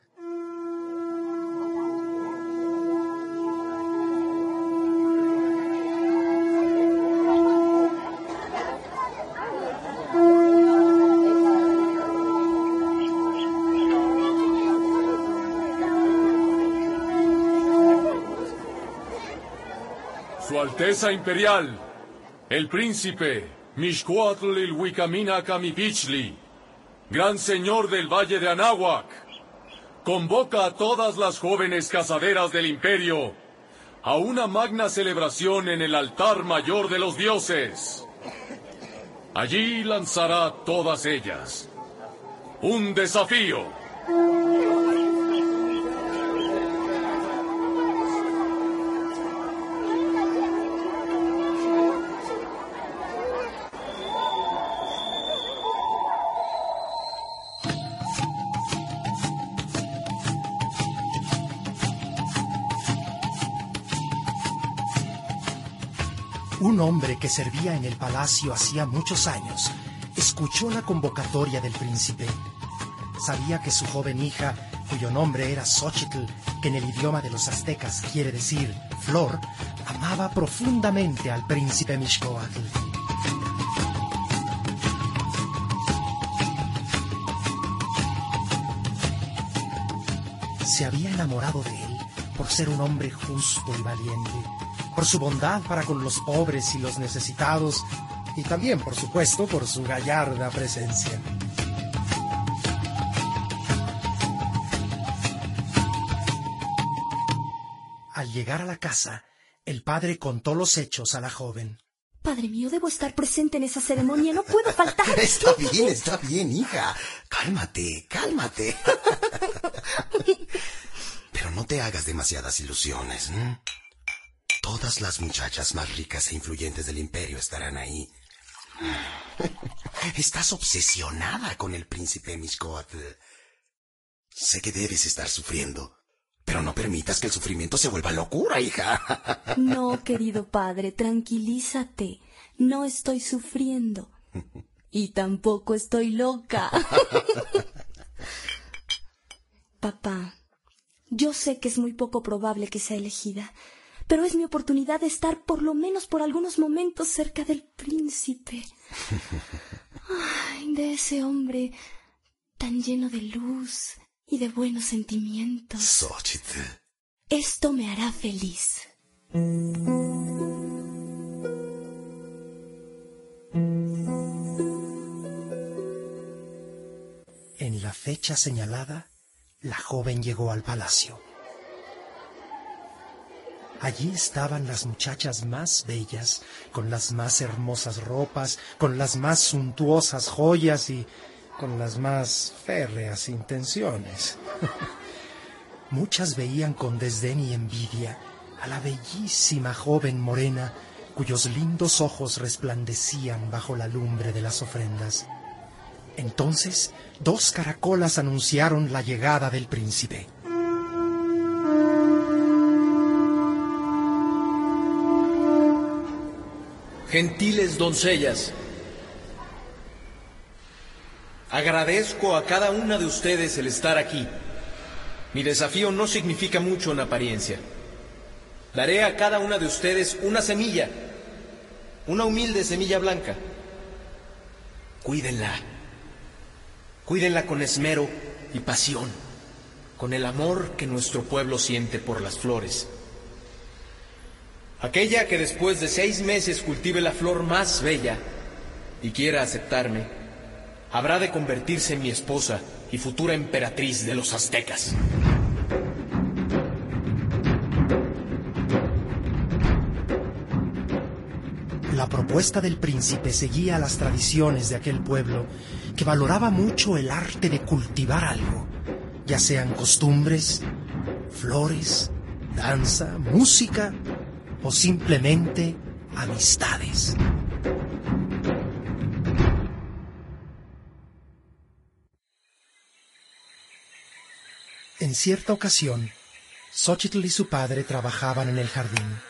Alteza Imperial, el Príncipe Mixcoatl Ilhuicamina Camipichli, Gran Señor del Valle de Anáhuac, convoca a todas las jóvenes casaderas del Imperio a una magna celebración en el altar mayor de los dioses. Allí lanzará todas ellas. Un desafío. Hombre que servía en el palacio hacía muchos años escuchó la convocatoria del príncipe. Sabía que su joven hija, cuyo nombre era Xochitl, que en el idioma de los aztecas quiere decir flor, amaba profundamente al príncipe Mixcoatl. Se había enamorado de él por ser un hombre justo y valiente, por su bondad para con los pobres y los necesitados, y también, por supuesto, por su gallarda presencia. Al llegar a la casa, el padre contó los hechos a la joven. Padre mío, debo estar presente en esa ceremonia, no puedo faltar. Está bien, está bien, hija. Cálmate, cálmate. Pero no te hagas demasiadas ilusiones. ¿m? Todas las muchachas más ricas e influyentes del imperio estarán ahí. Estás obsesionada con el príncipe Mixcoatl. Sé que debes estar sufriendo, pero no permitas que el sufrimiento se vuelva locura, hija. No, querido padre, tranquilízate. No estoy sufriendo. Y tampoco estoy loca. Papá, yo sé que es muy poco probable que sea elegida, pero es mi oportunidad de estar por lo menos por algunos momentos cerca del príncipe. Ay, de ese hombre tan lleno de luz y de buenos sentimientos. Xochitl. Esto me hará feliz. En la fecha señalada, la joven llegó al palacio. Allí estaban las muchachas más bellas, con las más hermosas ropas, con las más suntuosas joyas y con las más férreas intenciones. Muchas veían con desdén y envidia a la bellísima joven morena cuyos lindos ojos resplandecían bajo la lumbre de las ofrendas. Entonces, dos caracolas anunciaron la llegada del príncipe. Gentiles doncellas, agradezco a cada una de ustedes el estar aquí. Mi desafío no significa mucho en apariencia. Daré a cada una de ustedes una semilla, una humilde semilla blanca. Cuídenla. Cuídenla con esmero y pasión, con el amor que nuestro pueblo siente por las flores. Aquella que después de seis meses cultive la flor más bella y quiera aceptarme, habrá de convertirse en mi esposa y futura emperatriz de los aztecas. La propuesta del príncipe seguía las tradiciones de aquel pueblo que valoraba mucho el arte de cultivar algo, ya sean costumbres, flores, danza, música o simplemente amistades. En cierta ocasión, Xochitl y su padre trabajaban en el jardín.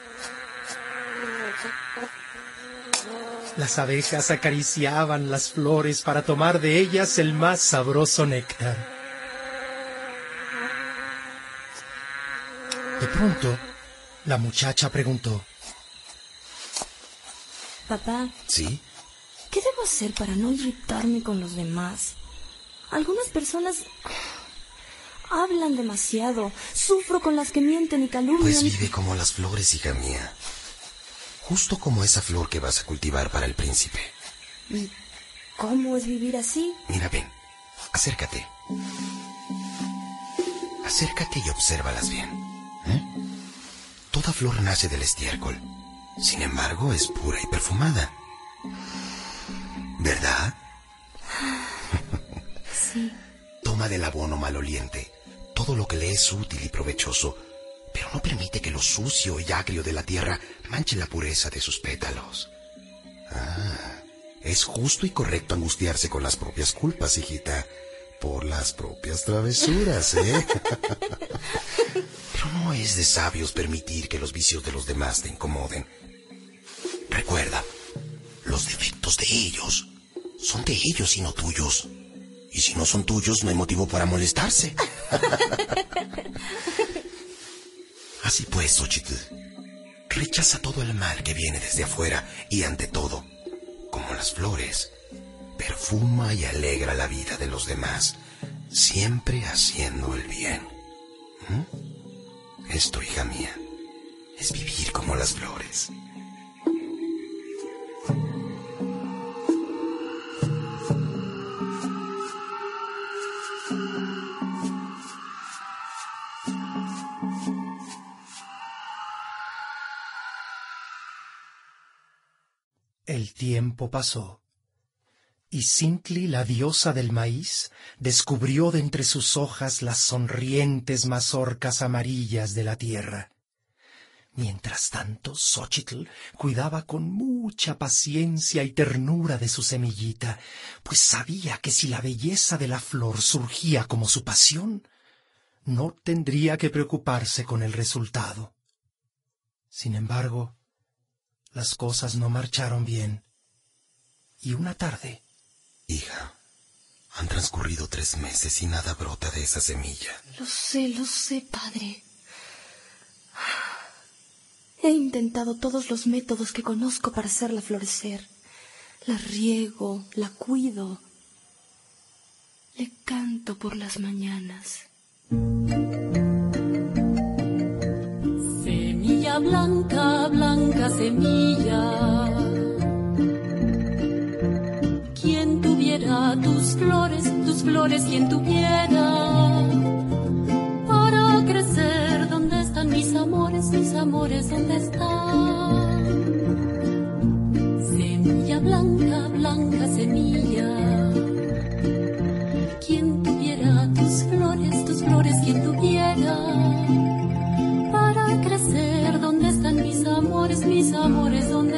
Las abejas acariciaban las flores para tomar de ellas el más sabroso néctar. De pronto, la muchacha preguntó, Papá, ¿Sí? ¿qué debo hacer para no irritarme con los demás? Algunas personas hablan demasiado. Sufro con las que mienten y calumnian. Pues vive como las flores, hija mía. Justo como esa flor que vas a cultivar para el príncipe. ¿Y cómo es vivir así? Mira, ven, acércate. Acércate y obsérvalas bien. ¿eh? Toda flor nace del estiércol. Sin embargo, es pura y perfumada. ¿Verdad? Sí. Toma del abono maloliente todo lo que le es útil y provechoso, pero no permite que lo sucio y agrio de la tierra manche la pureza de sus pétalos. Ah, es justo y correcto angustiarse con las propias culpas, hijita, por las propias travesuras, ¿eh? pero no es de sabios permitir que los vicios de los demás te incomoden. Recuerda, los defectos de ellos son de ellos y no tuyos. Y si no son tuyos, no hay motivo para molestarse. Así pues, Xochitl, rechaza todo el mal que viene desde afuera y ante todo, como las flores, perfuma y alegra la vida de los demás, siempre haciendo el bien. ¿Mm? Esto, hija mía, es vivir como las flores. El tiempo pasó, y Sintli, la diosa del maíz, descubrió de entre sus hojas las sonrientes mazorcas amarillas de la tierra. Mientras tanto, Xochitl cuidaba con mucha paciencia y ternura de su semillita, pues sabía que si la belleza de la flor surgía como su pasión, no tendría que preocuparse con el resultado. Sin embargo, las cosas no marcharon bien. Y una tarde... Hija, han transcurrido tres meses y nada brota de esa semilla. Lo sé, lo sé, padre. He intentado todos los métodos que conozco para hacerla florecer. La riego, la cuido. Le canto por las mañanas. Semilla blanca, blanca semilla. Tus flores, tus flores, quien tuviera. Para crecer, ¿dónde están mis amores, mis amores, dónde están? Semilla blanca, blanca semilla. Quien tuviera tus flores, tus flores, quien tuviera. Para crecer, ¿dónde están mis amores, mis amores, dónde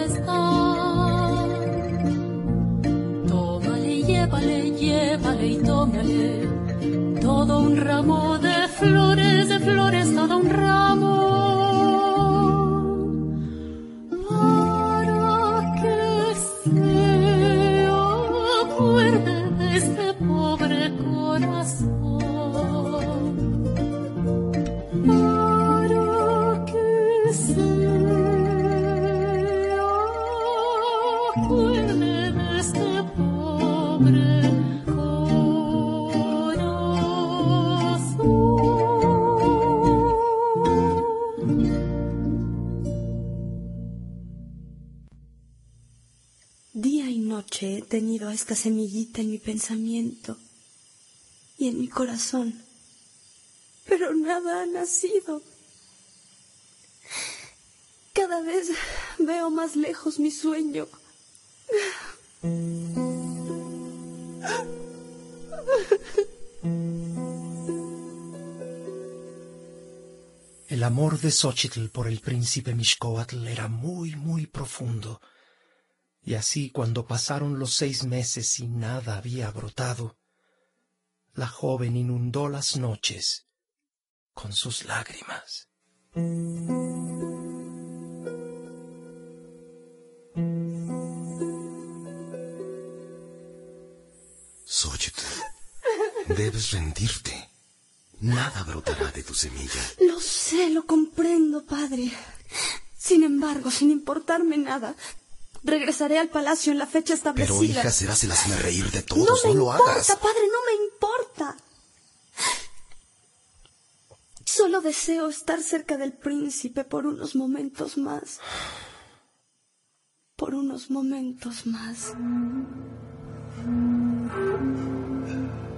ramo noche he tenido a esta semillita en mi pensamiento y en mi corazón, pero nada ha nacido. Cada vez veo más lejos mi sueño. El amor de Xochitl por el príncipe Mixcoatl era muy, muy profundo. Y así cuando pasaron los seis meses y nada había brotado, la joven inundó las noches con sus lágrimas. Xochitl, debes rendirte. Nada brotará de tu semilla. Lo sé, lo comprendo, padre. Sin embargo, sin importarme nada, regresaré al palacio en la fecha establecida. Pero hija, serás el hazme reír de no todos, me no, lo importa, hagas. padre, no me importa. Solo deseo estar cerca del príncipe por unos momentos más. Por unos momentos más.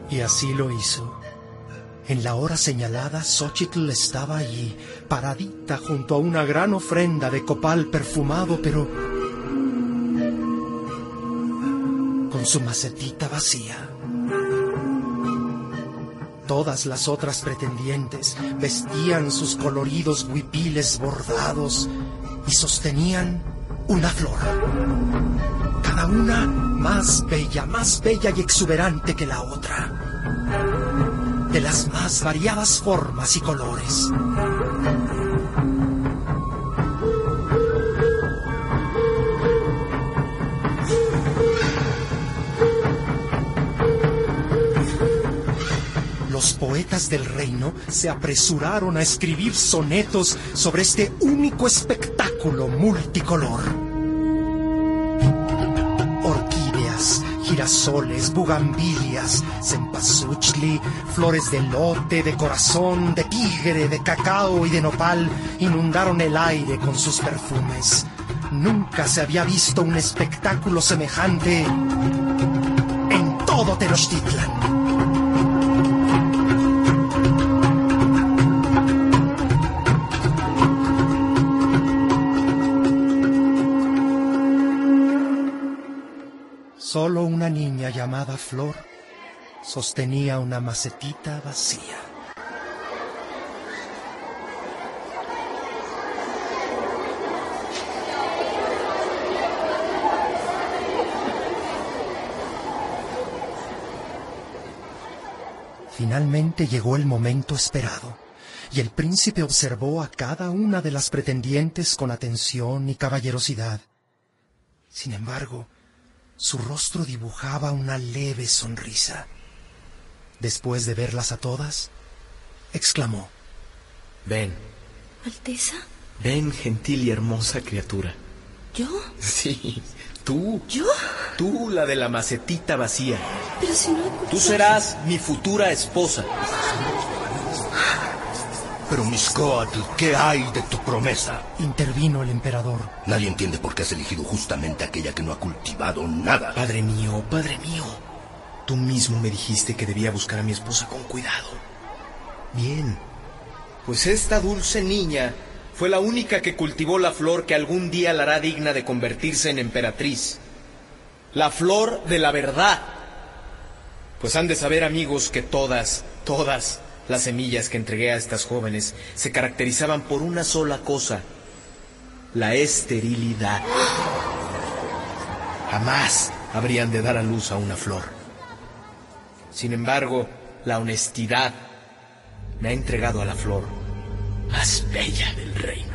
Y así lo hizo. En la hora señalada, Xochitl estaba allí, paradita junto a una gran ofrenda de copal perfumado, pero su macetita vacía. Todas las otras pretendientes vestían sus coloridos huipiles bordados y sostenían una flor. Cada una más bella, más bella y exuberante que la otra. De las más variadas formas y colores. Poetas del reino se apresuraron a escribir sonetos sobre este único espectáculo multicolor. Orquídeas, girasoles, bugambilias, cempasúchli, flores de lote, de corazón, de tigre, de cacao y de nopal inundaron el aire con sus perfumes. Nunca se había visto un espectáculo semejante en todo Tenochtitlan. Llamada Flor sostenía una macetita vacía. Finalmente llegó el momento esperado, y el príncipe observó a cada una de las pretendientes con atención y caballerosidad. Sin embargo, su rostro dibujaba una leve sonrisa. Después de verlas a todas, exclamó. Ven, Alteza, ven, gentil y hermosa criatura. ¿yo? Sí, tú. ¿Yo? Tú, la de la macetita vacía. Pero si no Tú serás mi futura esposa. Pero Miscoatl, ¿qué hay de tu promesa? Intervino el emperador. Nadie entiende por qué has elegido justamente aquella que no ha cultivado nada. Padre mío, padre mío. Tú mismo me dijiste que debía buscar a mi esposa con cuidado. Bien. Pues esta dulce niña fue la única que cultivó la flor que algún día la hará digna de convertirse en emperatriz. La flor de la verdad. Pues han de saber amigos que todas, todas las semillas que entregué a estas jóvenes se caracterizaban por una sola cosa, la esterilidad. Jamás habrían de dar a luz a una flor. Sin embargo, la honestidad me ha entregado a la flor más bella del reino.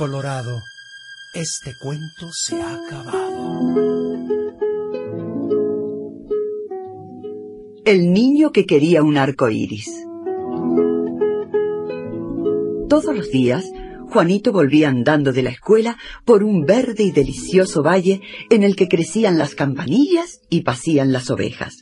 Colorado, este cuento se ha acabado. El niño que quería un arco iris. Todos los días, Juanito volvía andando de la escuela por un verde y delicioso valle en el que crecían las campanillas y pacían las ovejas.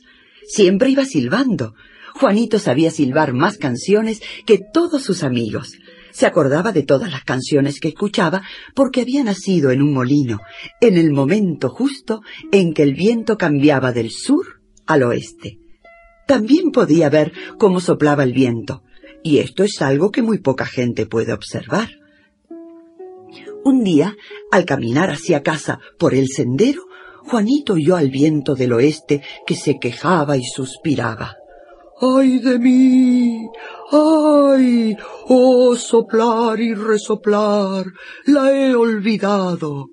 Siempre iba silbando. Juanito sabía silbar más canciones que todos sus amigos. Se acordaba de todas las canciones que escuchaba porque había nacido en un molino, en el momento justo en que el viento cambiaba del sur al oeste. También podía ver cómo soplaba el viento, y esto es algo que muy poca gente puede observar. Un día, al caminar hacia casa por el sendero, Juanito oyó al viento del oeste que se quejaba y suspiraba. ¡Ay de mí! ¡Ay! ¡Oh, soplar y resoplar! La he olvidado.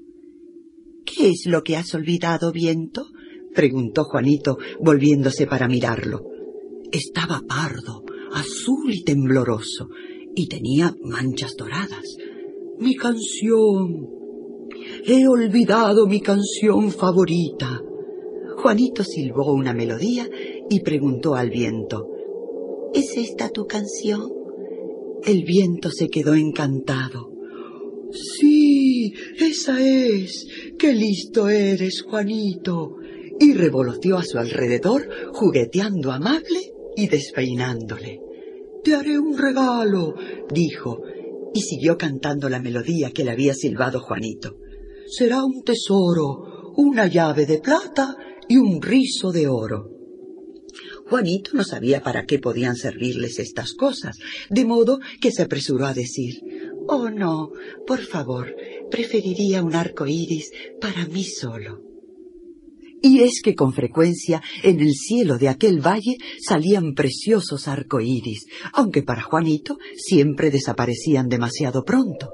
¿Qué es lo que has olvidado, viento? preguntó Juanito, volviéndose para mirarlo. Estaba pardo, azul y tembloroso, y tenía manchas doradas. Mi canción. He olvidado mi canción favorita. Juanito silbó una melodía y preguntó al viento, ¿Es esta tu canción? El viento se quedó encantado. Sí, esa es. Qué listo eres, Juanito. Y revoloteó a su alrededor, jugueteando amable y despeinándole. Te haré un regalo, dijo, y siguió cantando la melodía que le había silbado Juanito. Será un tesoro, una llave de plata y un rizo de oro. Juanito no sabía para qué podían servirles estas cosas, de modo que se apresuró a decir Oh no, por favor, preferiría un arco iris para mí solo. Y es que con frecuencia en el cielo de aquel valle salían preciosos arcoíris, aunque para Juanito siempre desaparecían demasiado pronto.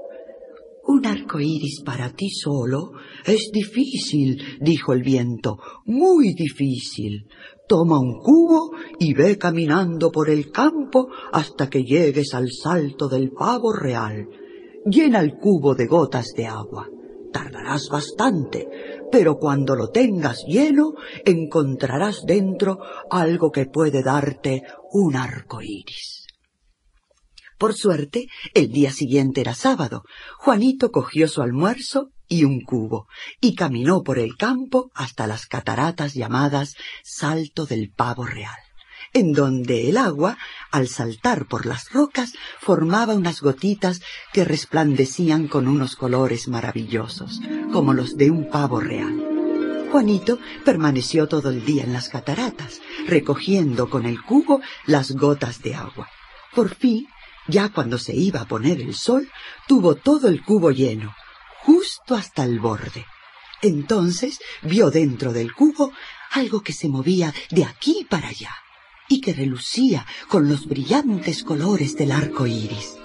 Un arco iris para ti solo es difícil, dijo el viento, muy difícil. Toma un cubo y ve caminando por el campo hasta que llegues al salto del pavo real. Llena el cubo de gotas de agua. Tardarás bastante, pero cuando lo tengas lleno encontrarás dentro algo que puede darte un arco iris. Por suerte, el día siguiente era sábado. Juanito cogió su almuerzo y un cubo, y caminó por el campo hasta las cataratas llamadas Salto del Pavo Real, en donde el agua, al saltar por las rocas, formaba unas gotitas que resplandecían con unos colores maravillosos, como los de un pavo real. Juanito permaneció todo el día en las cataratas, recogiendo con el cubo las gotas de agua. Por fin ya cuando se iba a poner el sol, tuvo todo el cubo lleno, justo hasta el borde. Entonces vio dentro del cubo algo que se movía de aquí para allá y que relucía con los brillantes colores del arco iris.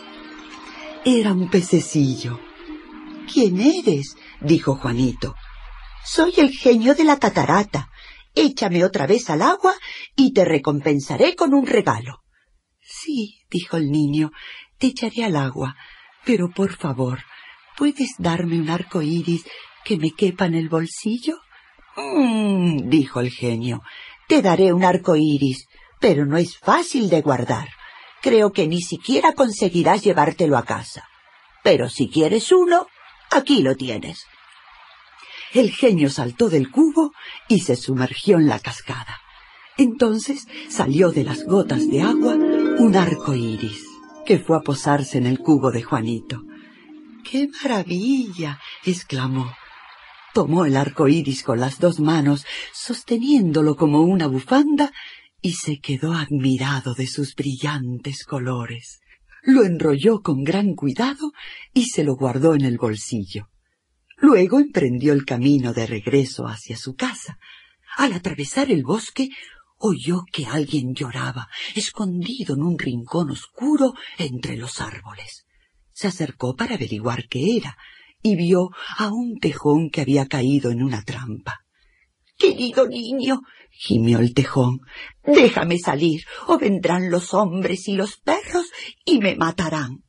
Era un pececillo. ¿Quién eres? dijo Juanito. Soy el genio de la catarata. Échame otra vez al agua y te recompensaré con un regalo. Sí, dijo el niño, te echaré al agua, pero por favor, ¿puedes darme un arco iris que me quepa en el bolsillo? Mmm, dijo el genio, te daré un arco iris, pero no es fácil de guardar. Creo que ni siquiera conseguirás llevártelo a casa. Pero si quieres uno, aquí lo tienes. El genio saltó del cubo y se sumergió en la cascada. Entonces salió de las gotas de agua un arco iris que fue a posarse en el cubo de Juanito. ¡Qué maravilla! exclamó. Tomó el arco iris con las dos manos, sosteniéndolo como una bufanda, y se quedó admirado de sus brillantes colores. Lo enrolló con gran cuidado y se lo guardó en el bolsillo. Luego emprendió el camino de regreso hacia su casa. Al atravesar el bosque, oyó que alguien lloraba, escondido en un rincón oscuro entre los árboles. Se acercó para averiguar qué era, y vio a un tejón que había caído en una trampa. Querido niño, gimió el tejón, déjame salir, o vendrán los hombres y los perros y me matarán.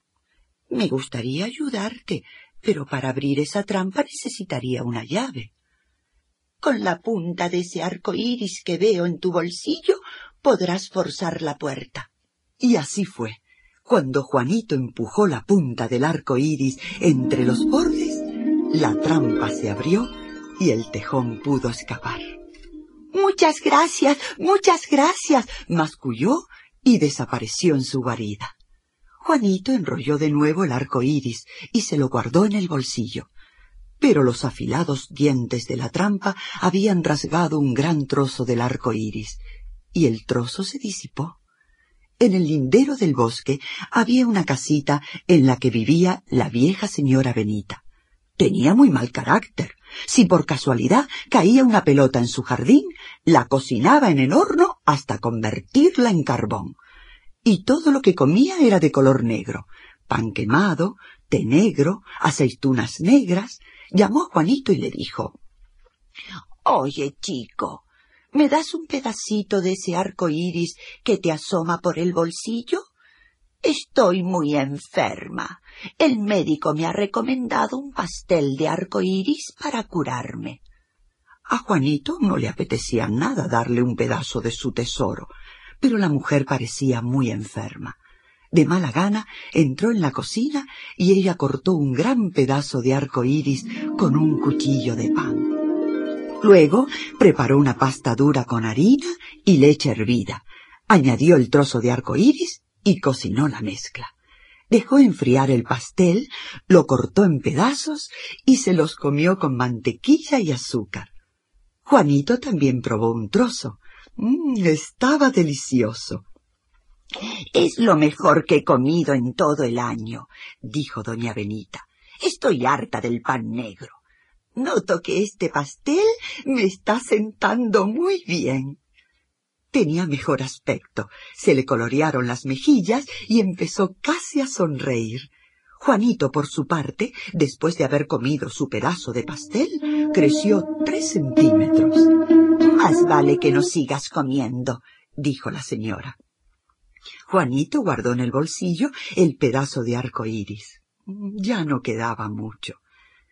Me gustaría ayudarte, pero para abrir esa trampa necesitaría una llave. Con la punta de ese arco iris que veo en tu bolsillo podrás forzar la puerta. Y así fue. Cuando Juanito empujó la punta del arco iris entre los bordes, la trampa se abrió y el tejón pudo escapar. Muchas gracias, muchas gracias, masculló y desapareció en su guarida. Juanito enrolló de nuevo el arco iris y se lo guardó en el bolsillo pero los afilados dientes de la trampa habían rasgado un gran trozo del arco iris, y el trozo se disipó. En el lindero del bosque había una casita en la que vivía la vieja señora Benita. Tenía muy mal carácter. Si por casualidad caía una pelota en su jardín, la cocinaba en el horno hasta convertirla en carbón. Y todo lo que comía era de color negro. Pan quemado, té negro, aceitunas negras, llamó a Juanito y le dijo Oye, chico, ¿Me das un pedacito de ese arco iris que te asoma por el bolsillo? Estoy muy enferma. El médico me ha recomendado un pastel de arco iris para curarme. A Juanito no le apetecía nada darle un pedazo de su tesoro, pero la mujer parecía muy enferma. De mala gana entró en la cocina y ella cortó un gran pedazo de arco iris con un cuchillo de pan. Luego preparó una pasta dura con harina y leche hervida, añadió el trozo de arco iris y cocinó la mezcla. Dejó enfriar el pastel, lo cortó en pedazos y se los comió con mantequilla y azúcar. Juanito también probó un trozo. Mm, estaba delicioso. Es lo mejor que he comido en todo el año, dijo doña Benita. Estoy harta del pan negro. Noto que este pastel me está sentando muy bien. Tenía mejor aspecto, se le colorearon las mejillas y empezó casi a sonreír. Juanito, por su parte, después de haber comido su pedazo de pastel, creció tres centímetros. Más vale que no sigas comiendo, dijo la señora. Juanito guardó en el bolsillo el pedazo de arco iris. Ya no quedaba mucho.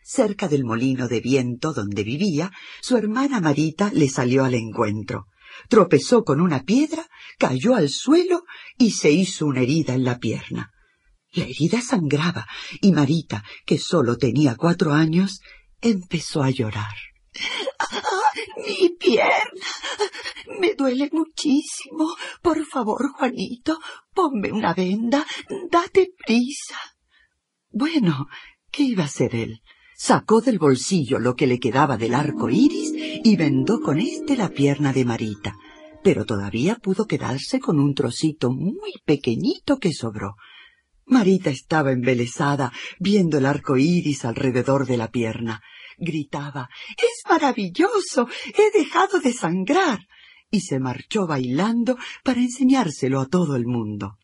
Cerca del molino de viento donde vivía, su hermana Marita le salió al encuentro. Tropezó con una piedra, cayó al suelo y se hizo una herida en la pierna. La herida sangraba y Marita, que sólo tenía cuatro años, empezó a llorar. mi pierna. Me duele muchísimo. Por favor, Juanito, ponme una venda. Date prisa. Bueno, ¿qué iba a hacer él? Sacó del bolsillo lo que le quedaba del arco iris y vendó con éste la pierna de Marita, pero todavía pudo quedarse con un trocito muy pequeñito que sobró. Marita estaba embelesada viendo el arco iris alrededor de la pierna. Gritaba Es maravilloso. He dejado de sangrar. y se marchó bailando para enseñárselo a todo el mundo.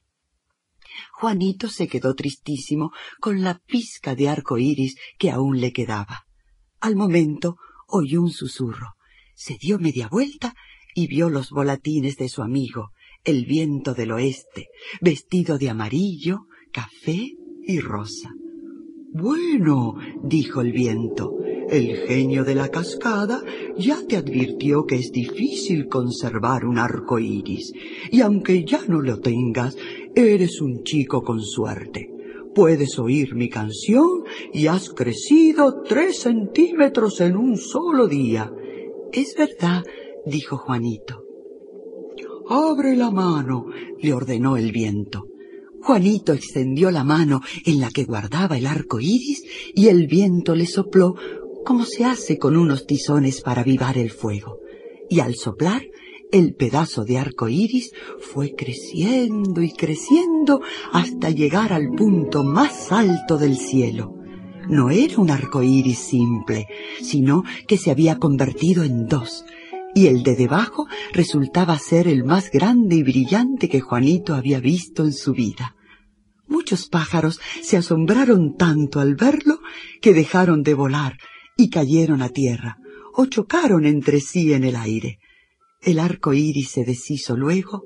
Juanito se quedó tristísimo con la pizca de arco iris que aún le quedaba. Al momento oyó un susurro, se dio media vuelta y vio los volatines de su amigo, el viento del oeste, vestido de amarillo, café y rosa. Bueno, dijo el viento, el genio de la cascada ya te advirtió que es difícil conservar un arco iris, y aunque ya no lo tengas, Eres un chico con suerte. Puedes oír mi canción y has crecido tres centímetros en un solo día. Es verdad, dijo Juanito. Abre la mano, le ordenó el viento. Juanito extendió la mano en la que guardaba el arco iris y el viento le sopló como se hace con unos tizones para avivar el fuego. Y al soplar, el pedazo de arco iris fue creciendo y creciendo hasta llegar al punto más alto del cielo. No era un arco iris simple, sino que se había convertido en dos, y el de debajo resultaba ser el más grande y brillante que Juanito había visto en su vida. Muchos pájaros se asombraron tanto al verlo que dejaron de volar y cayeron a tierra o chocaron entre sí en el aire. El arco iris se deshizo luego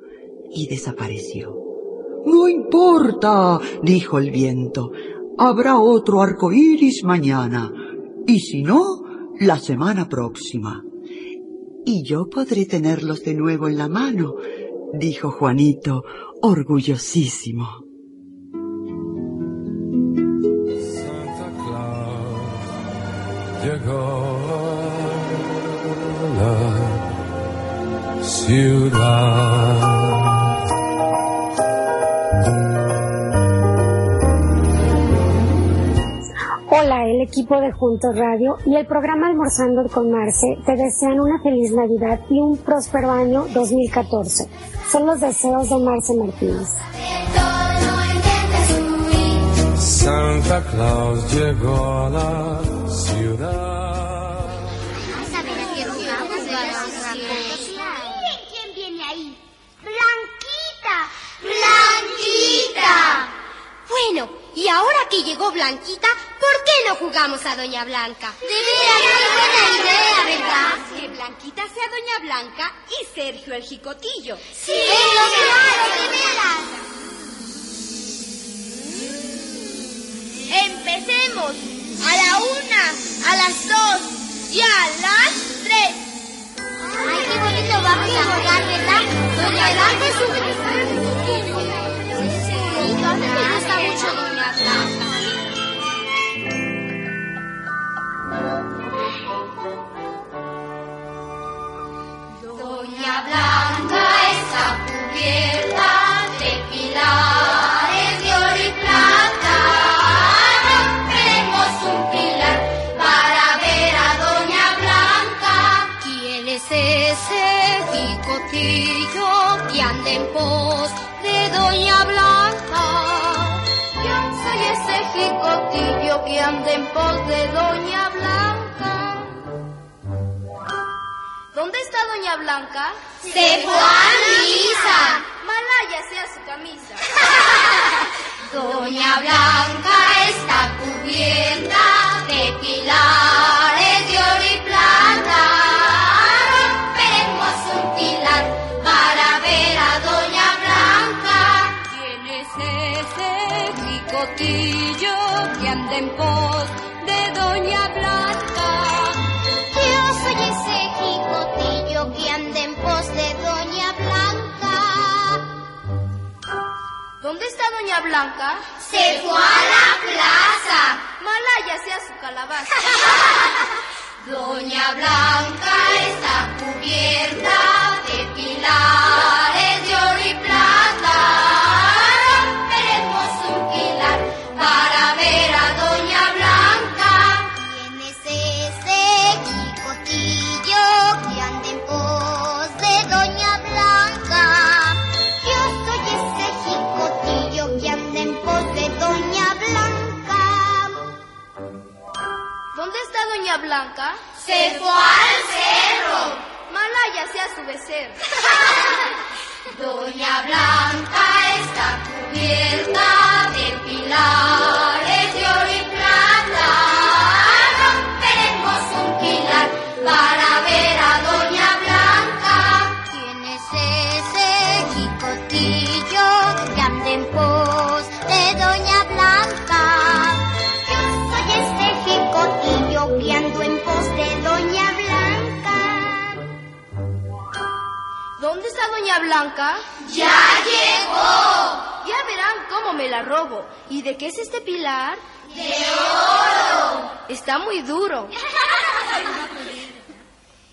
y desapareció. No importa, dijo el viento. Habrá otro arco iris mañana. Y si no, la semana próxima. Y yo podré tenerlos de nuevo en la mano, dijo Juanito, orgullosísimo. Hola, el equipo de Juntos Radio y el programa Almorzando con Marce te desean una feliz Navidad y un próspero año 2014. Son los deseos de Marce Martínez. Santa Claus llegó a la Y ahora que llegó Blanquita, ¿por qué no jugamos a Doña Blanca? De veras, buena idea, ¿verdad? Que Blanquita sea Doña Blanca y Sergio el Jicotillo. Sí, claro, de veras. Empecemos. A la una, a las dos y a las tres. Ay, qué bonito vamos a jugar, ¿verdad? Doña Blanca es un... Sí, me gusta mucho Doña Blanca está cubierta de pilares de oro y plata. Rompemos un pilar para ver a Doña Blanca. ¿Quién es ese jicotillo que anda en pos de Doña Blanca? Yo soy ese jicotillo que anda en pos de Doña Blanca. ¿Dónde está Doña Blanca? Se fue a misa. Malaya sea su camisa. Doña Blanca está cubierta de pilares de oro está Doña Blanca? Se fue a la plaza. Malaya sea su calabaza. Doña Blanca Doña Blanca Doña Blanca? ¡Ya llegó! Ya verán cómo me la robo. ¿Y de qué es este pilar? ¡De oro! Está muy duro.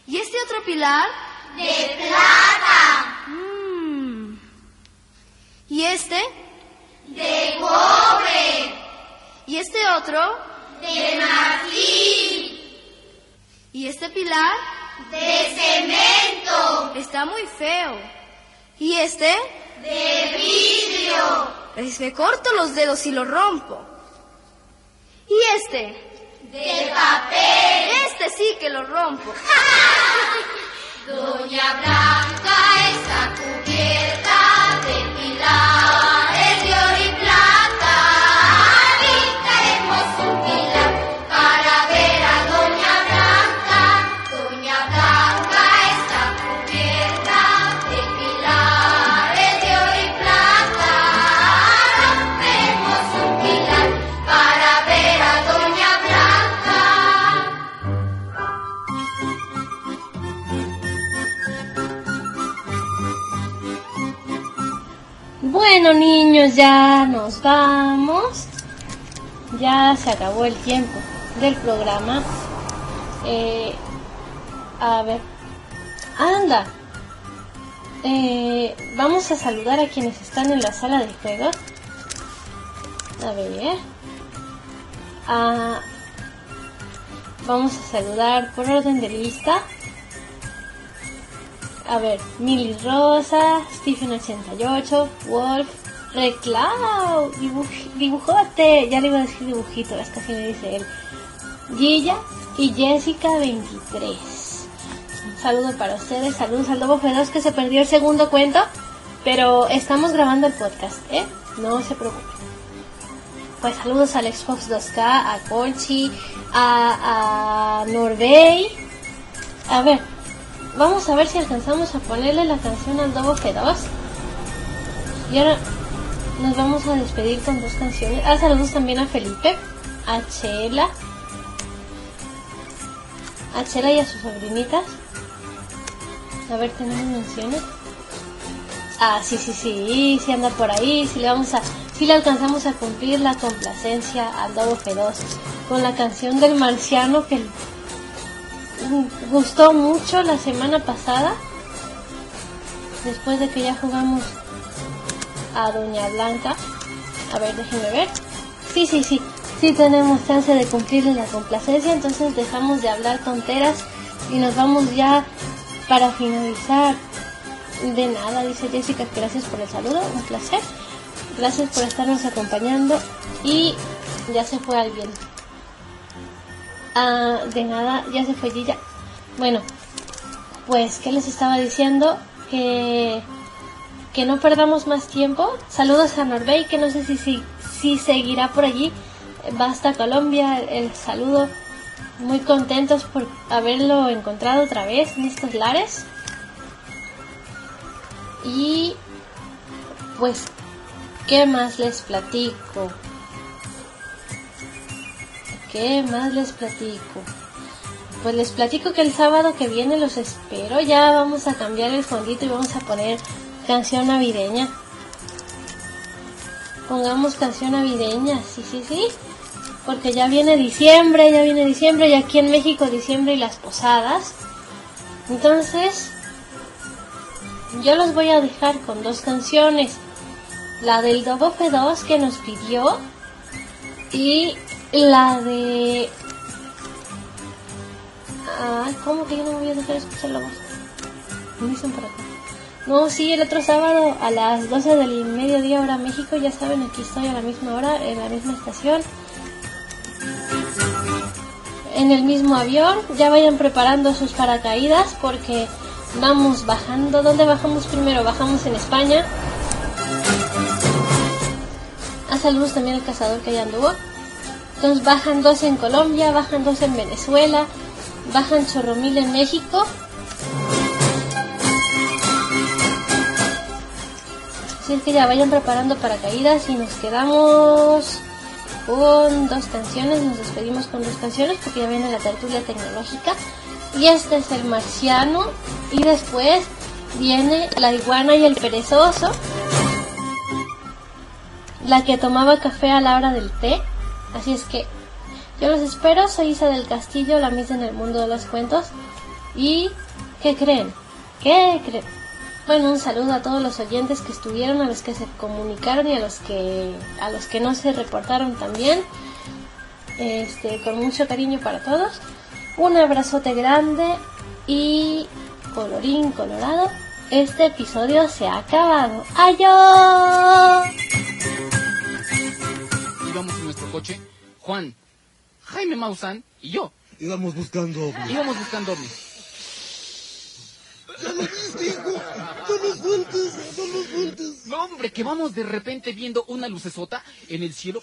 ¿Y este otro pilar? ¡De plata! Mm. ¿Y este? ¡De cobre! ¿Y este otro? ¡De marfil! ¿Y este pilar? ¡De cemento! Está muy feo. ¿Y este? ¡De vidrio! Es me corto los dedos y lo rompo. ¿Y este? ¡De papel! Este sí que lo rompo. Doña Blanca está cubierta Bueno, niños, ya nos vamos. Ya se acabó el tiempo del programa. Eh, a ver, anda. Eh, vamos a saludar a quienes están en la sala de juegos. A ver. Ah, vamos a saludar por orden de lista. A ver, Mili Rosa, Stephen88, Wolf, Reclau, dibuj- dibujote, ya le iba a decir dibujito, es casi me dice él. Gilla y Jessica23. Un saludo para ustedes, saludos al Lobo Feroz que se perdió el segundo cuento, pero estamos grabando el podcast, ¿eh? No se preocupen. pues saludos al Xbox 2K, a Conchi, a, a Norbey. A ver, vamos a ver si alcanzamos a ponerle la canción al Dobo G2. Y ahora nos vamos a despedir con dos canciones. Ah, saludos también a Felipe, a Chela, a Chela y a sus sobrinitas. A ver, tenemos menciones. Ah, sí, sí, sí, sí anda por ahí, sí le vamos a, sí le alcanzamos a cumplir la complacencia al Dobo G2 con la canción del marciano que gustó mucho la semana pasada. Después de que ya jugamos a Doña Blanca. A ver, déjenme ver. Sí, sí, sí. Sí tenemos chance de cumplirle la complacencia. Entonces dejamos de hablar tonteras y nos vamos ya para finalizar. De nada, dice Jessica, gracias por el saludo, un placer. Gracias por estarnos acompañando y ya se fue alguien. Ah, de nada, ya se fue Gilla. Bueno, pues, ¿qué les estaba diciendo? Que, que no perdamos más tiempo. Saludos a Norbey, que no sé si, si, si seguirá por allí. Va hasta Colombia, el saludo. Muy contentos por haberlo encontrado otra vez en estos lares. Y pues, ¿qué más les platico? ¿Qué más les platico? Pues les platico que el sábado que viene los espero. Ya vamos a cambiar el fondito y vamos a poner canción navideña. Pongamos canción navideña, sí, sí, sí. Porque ya viene diciembre, ya viene diciembre, y aquí en México diciembre y las posadas. Entonces, yo los voy a dejar con dos canciones. La del Dobo F2 que nos pidió y la de... Ah, ¿cómo que yo no voy a dejar escuchar la voz? Me dicen por acá. No, sí, el otro sábado a las 12 del mediodía hora México, ya saben, aquí estoy a la misma hora, en la misma estación. En el mismo avión, ya vayan preparando sus paracaídas porque vamos bajando. ¿Dónde bajamos primero? Bajamos en España. A saludos también al cazador que ya anduvo. Entonces bajan dos en Colombia, bajan dos en Venezuela, bajan chorromil en México. Así es que ya vayan preparando paracaídas y nos quedamos con dos canciones. Nos despedimos con dos canciones porque ya viene la tertulia tecnológica. Y este es el marciano. Y después viene la iguana y el perezoso. La que tomaba café a la hora del té. Así es que yo los espero. Soy Isa del Castillo, la misa en el mundo de los cuentos. ¿Y qué creen? ¿Qué creen? Bueno, un saludo a todos los oyentes que estuvieron, a los que se comunicaron y a los que a los que no se reportaron también. Este, con mucho cariño para todos. Un abrazote grande y colorín colorado. Este episodio se ha acabado. ¡Adiós! Coche, Juan, Jaime Maussan y yo. Íbamos buscando ovnis. Íbamos buscando ovnis. ¡Ya lo viste, hijo! ¡No nos sueltes! ¡No nos sueltes! No, hombre, que vamos de repente viendo una lucesota en el cielo.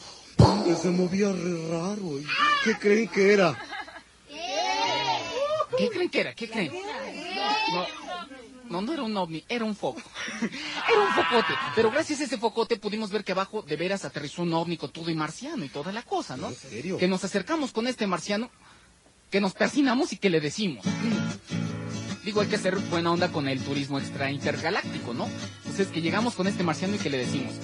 Que se movía re raro. ¿y ¿Qué creen que era? ¿Qué creen que era? ¿Qué creen? No, no, no era un ovni, era un foco. Era un focote. Pero gracias a ese focote pudimos ver que abajo de veras aterrizó un ovni con todo y marciano y toda la cosa, ¿no? ¿En serio? Que nos acercamos con este marciano, que nos persinamos y que le decimos. Digo, hay que hacer buena onda con el turismo extra intergaláctico, ¿no? Entonces que llegamos con este marciano y que le decimos.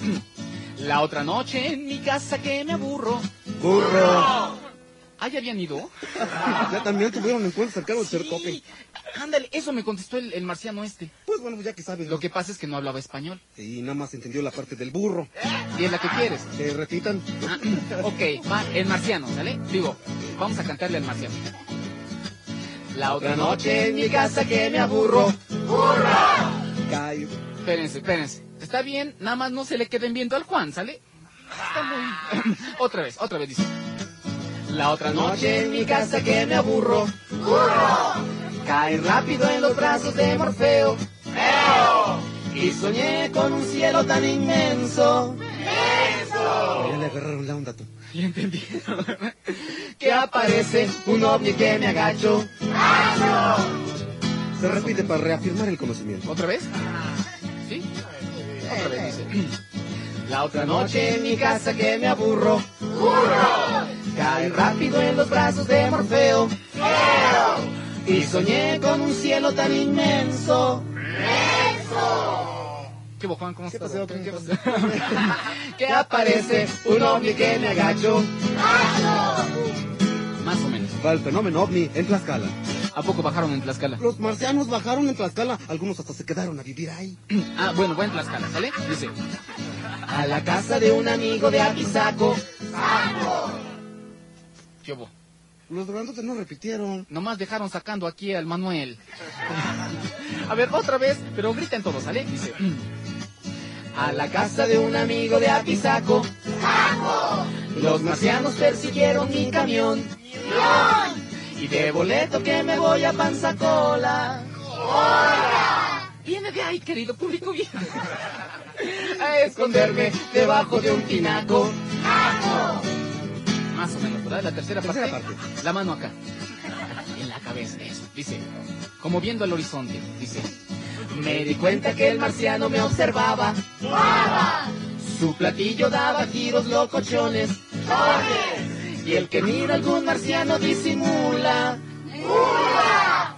La otra noche en mi casa que me aburro. ¡Burro! ¿Ah, ya habían ido? Ya también tuvieron encuentros cercanos de Cercope. Ándale, eso me contestó el, el marciano este. Pues bueno, ya que sabes. Lo que pasa es que no hablaba español. Y nada más entendió la parte del burro. ¿Y es la que quieres? ¿Se repitan? Ah, ok, va, el marciano, ¿sale? Digo, vamos a cantarle al marciano. La otra noche en mi casa que me aburro. ¡Burro! Cayo. Espérense, espérense. Está bien, nada más no se le queden viendo al Juan, ¿sale? Está muy... otra vez, otra vez dice. La otra noche en mi casa que me aburro. ¡Burro! Caí rápido en los brazos de Morfeo. ¡Feo! Y soñé con un cielo tan inmenso. ¡Inmenso! Ya le agarraron la onda tú. Ya entendí. que aparece un ovni que me agacho. Se repite para reafirmar el conocimiento. ¿Otra vez? ¿Sí? Otra vez dice. La otra noche en mi casa que me aburro. Caí rápido en los brazos de Morfeo. Y soñé con un cielo tan inmenso. ¿Qué hubo, Juan? ¿Cómo estás? pasó? ¿Qué, qué ¿Cómo pasó? que aparece un ovni que me agacho. Más o menos. Va el fenómeno ovni en Tlaxcala. ¿A poco bajaron en Tlaxcala? Los marcianos bajaron en Tlaxcala. Algunos hasta se quedaron a vivir ahí. Ah, bueno, voy en Tlaxcala, ¿sale? Dice. A la casa de un amigo de Apizaco. ¿Qué hubo? Los grandotes no repitieron. Nomás dejaron sacando aquí al Manuel. A ver, otra vez, pero griten todos, ¿sale? Dice. A la casa de un amigo de Apizaco. Los marcianos persiguieron mi camión. Y de boleto que me voy a Panzacola. Viene de ahí, querido público, viene. A esconderme debajo de un tinaco. Más o menos, ¿verdad? La tercera, Tercera parte. parte. La mano acá. En la cabeza, eso. Dice, como viendo al horizonte, dice. Me di cuenta que el marciano me observaba. Su platillo daba giros locochones. Y el que mira algún marciano disimula.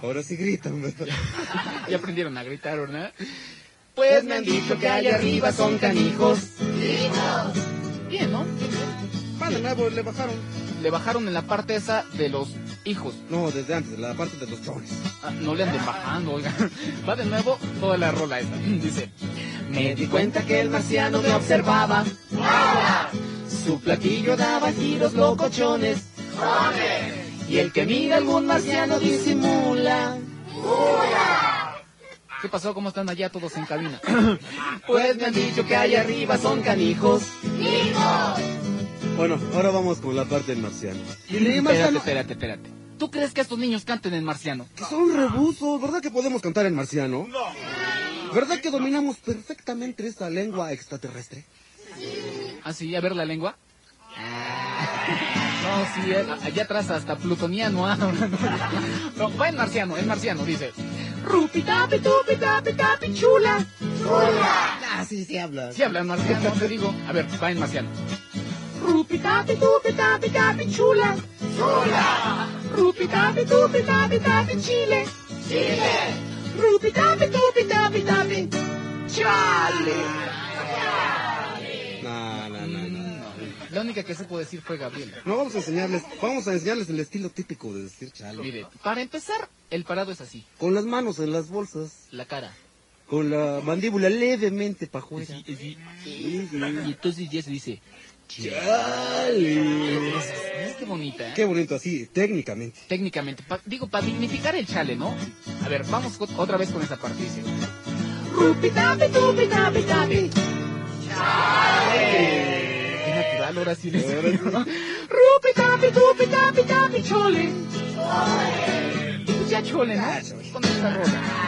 Ahora sí gritan, ¿verdad? Ya aprendieron a gritar, ¿verdad? Pues me han dicho que allá arriba son canijos. Bien, ¿no? Va de nuevo, le bajaron. Le bajaron en la parte esa de los hijos. No, desde antes, la parte de los chones. Ah, no le anden bajando, oiga. Va de nuevo toda la rola esa. Dice, me di cuenta que el marciano me observaba. Su platillo daba giros locochones. Y el que mira algún marciano disimula. ¿Qué pasó? ¿Cómo están allá todos en cabina? pues me han dicho que allá arriba son canijos. Bueno, ahora vamos con la parte del marciano. Y el Espérate, marciano, espérate, espérate. ¿Tú crees que estos niños canten en marciano? que son rebuzos, ¿verdad que podemos cantar en marciano? No. ¿Verdad que dominamos perfectamente esta lengua extraterrestre? ¿Ah, sí? A ver la lengua. No, sí, eh, allá atrás hasta plutoniano. ah, No, va en marciano, en marciano, dice. Rupi tapi tupi tapi tapi chula. Ah, sí, sí habla. Sí habla en marciano, te digo. A ver, va en marciano. Rupi tapi tupi tapi tapi chula. Chula. Rupi tapi tupi tapi tapi chile. Chile. Rupi tapi tupi tapi tapi chale. No, no. La única que supo decir fue Gabriela. No vamos a enseñarles, vamos a enseñarles el estilo típico de decir chalo. Mire, para empezar, el parado es así. Con las manos en las bolsas, La cara. con la mandíbula levemente para afuera. Sí, sí. Y entonces ya se dice, Chale. ¿ves qué bonita? eh? Qué bonito así, técnicamente. Técnicamente, pa- digo, para dignificar el chale, ¿no? A ver, vamos otra vez con esa parte, dice. Rupi tapi tupi. Qué ahora sí Ahora sí. Rupi tapi tupi tapi tapi chole. Pues ya chole, ¿no? Con esta rola.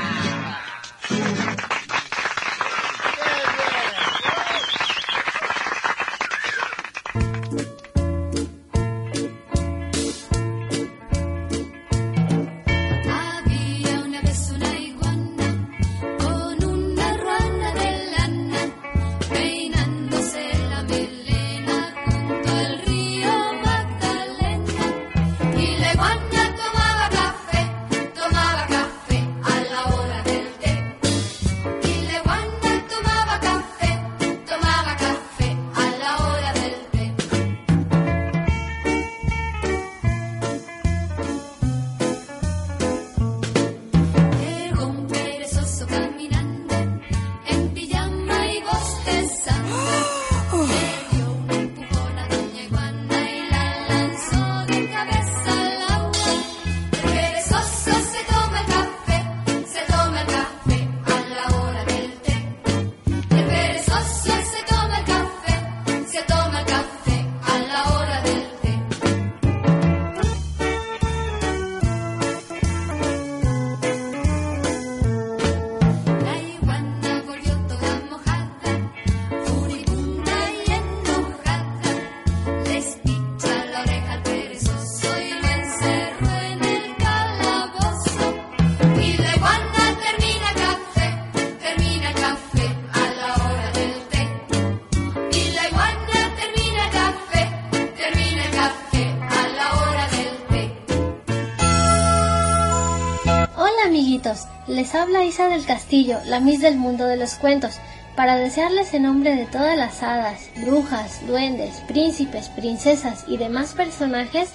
Les habla Isa del Castillo, la Miss del mundo de los cuentos, para desearles en nombre de todas las hadas, brujas, duendes, príncipes, princesas y demás personajes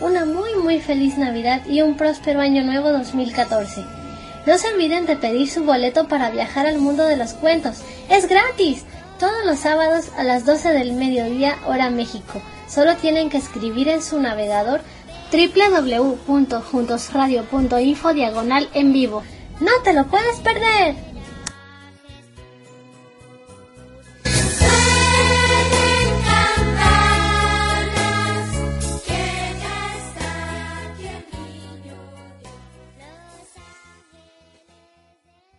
una muy muy feliz Navidad y un próspero año nuevo 2014. No se olviden de pedir su boleto para viajar al mundo de los cuentos. ¡Es gratis! Todos los sábados a las 12 del mediodía hora México. Solo tienen que escribir en su navegador www.juntosradio.info diagonal en vivo. ¡No te lo puedes perder!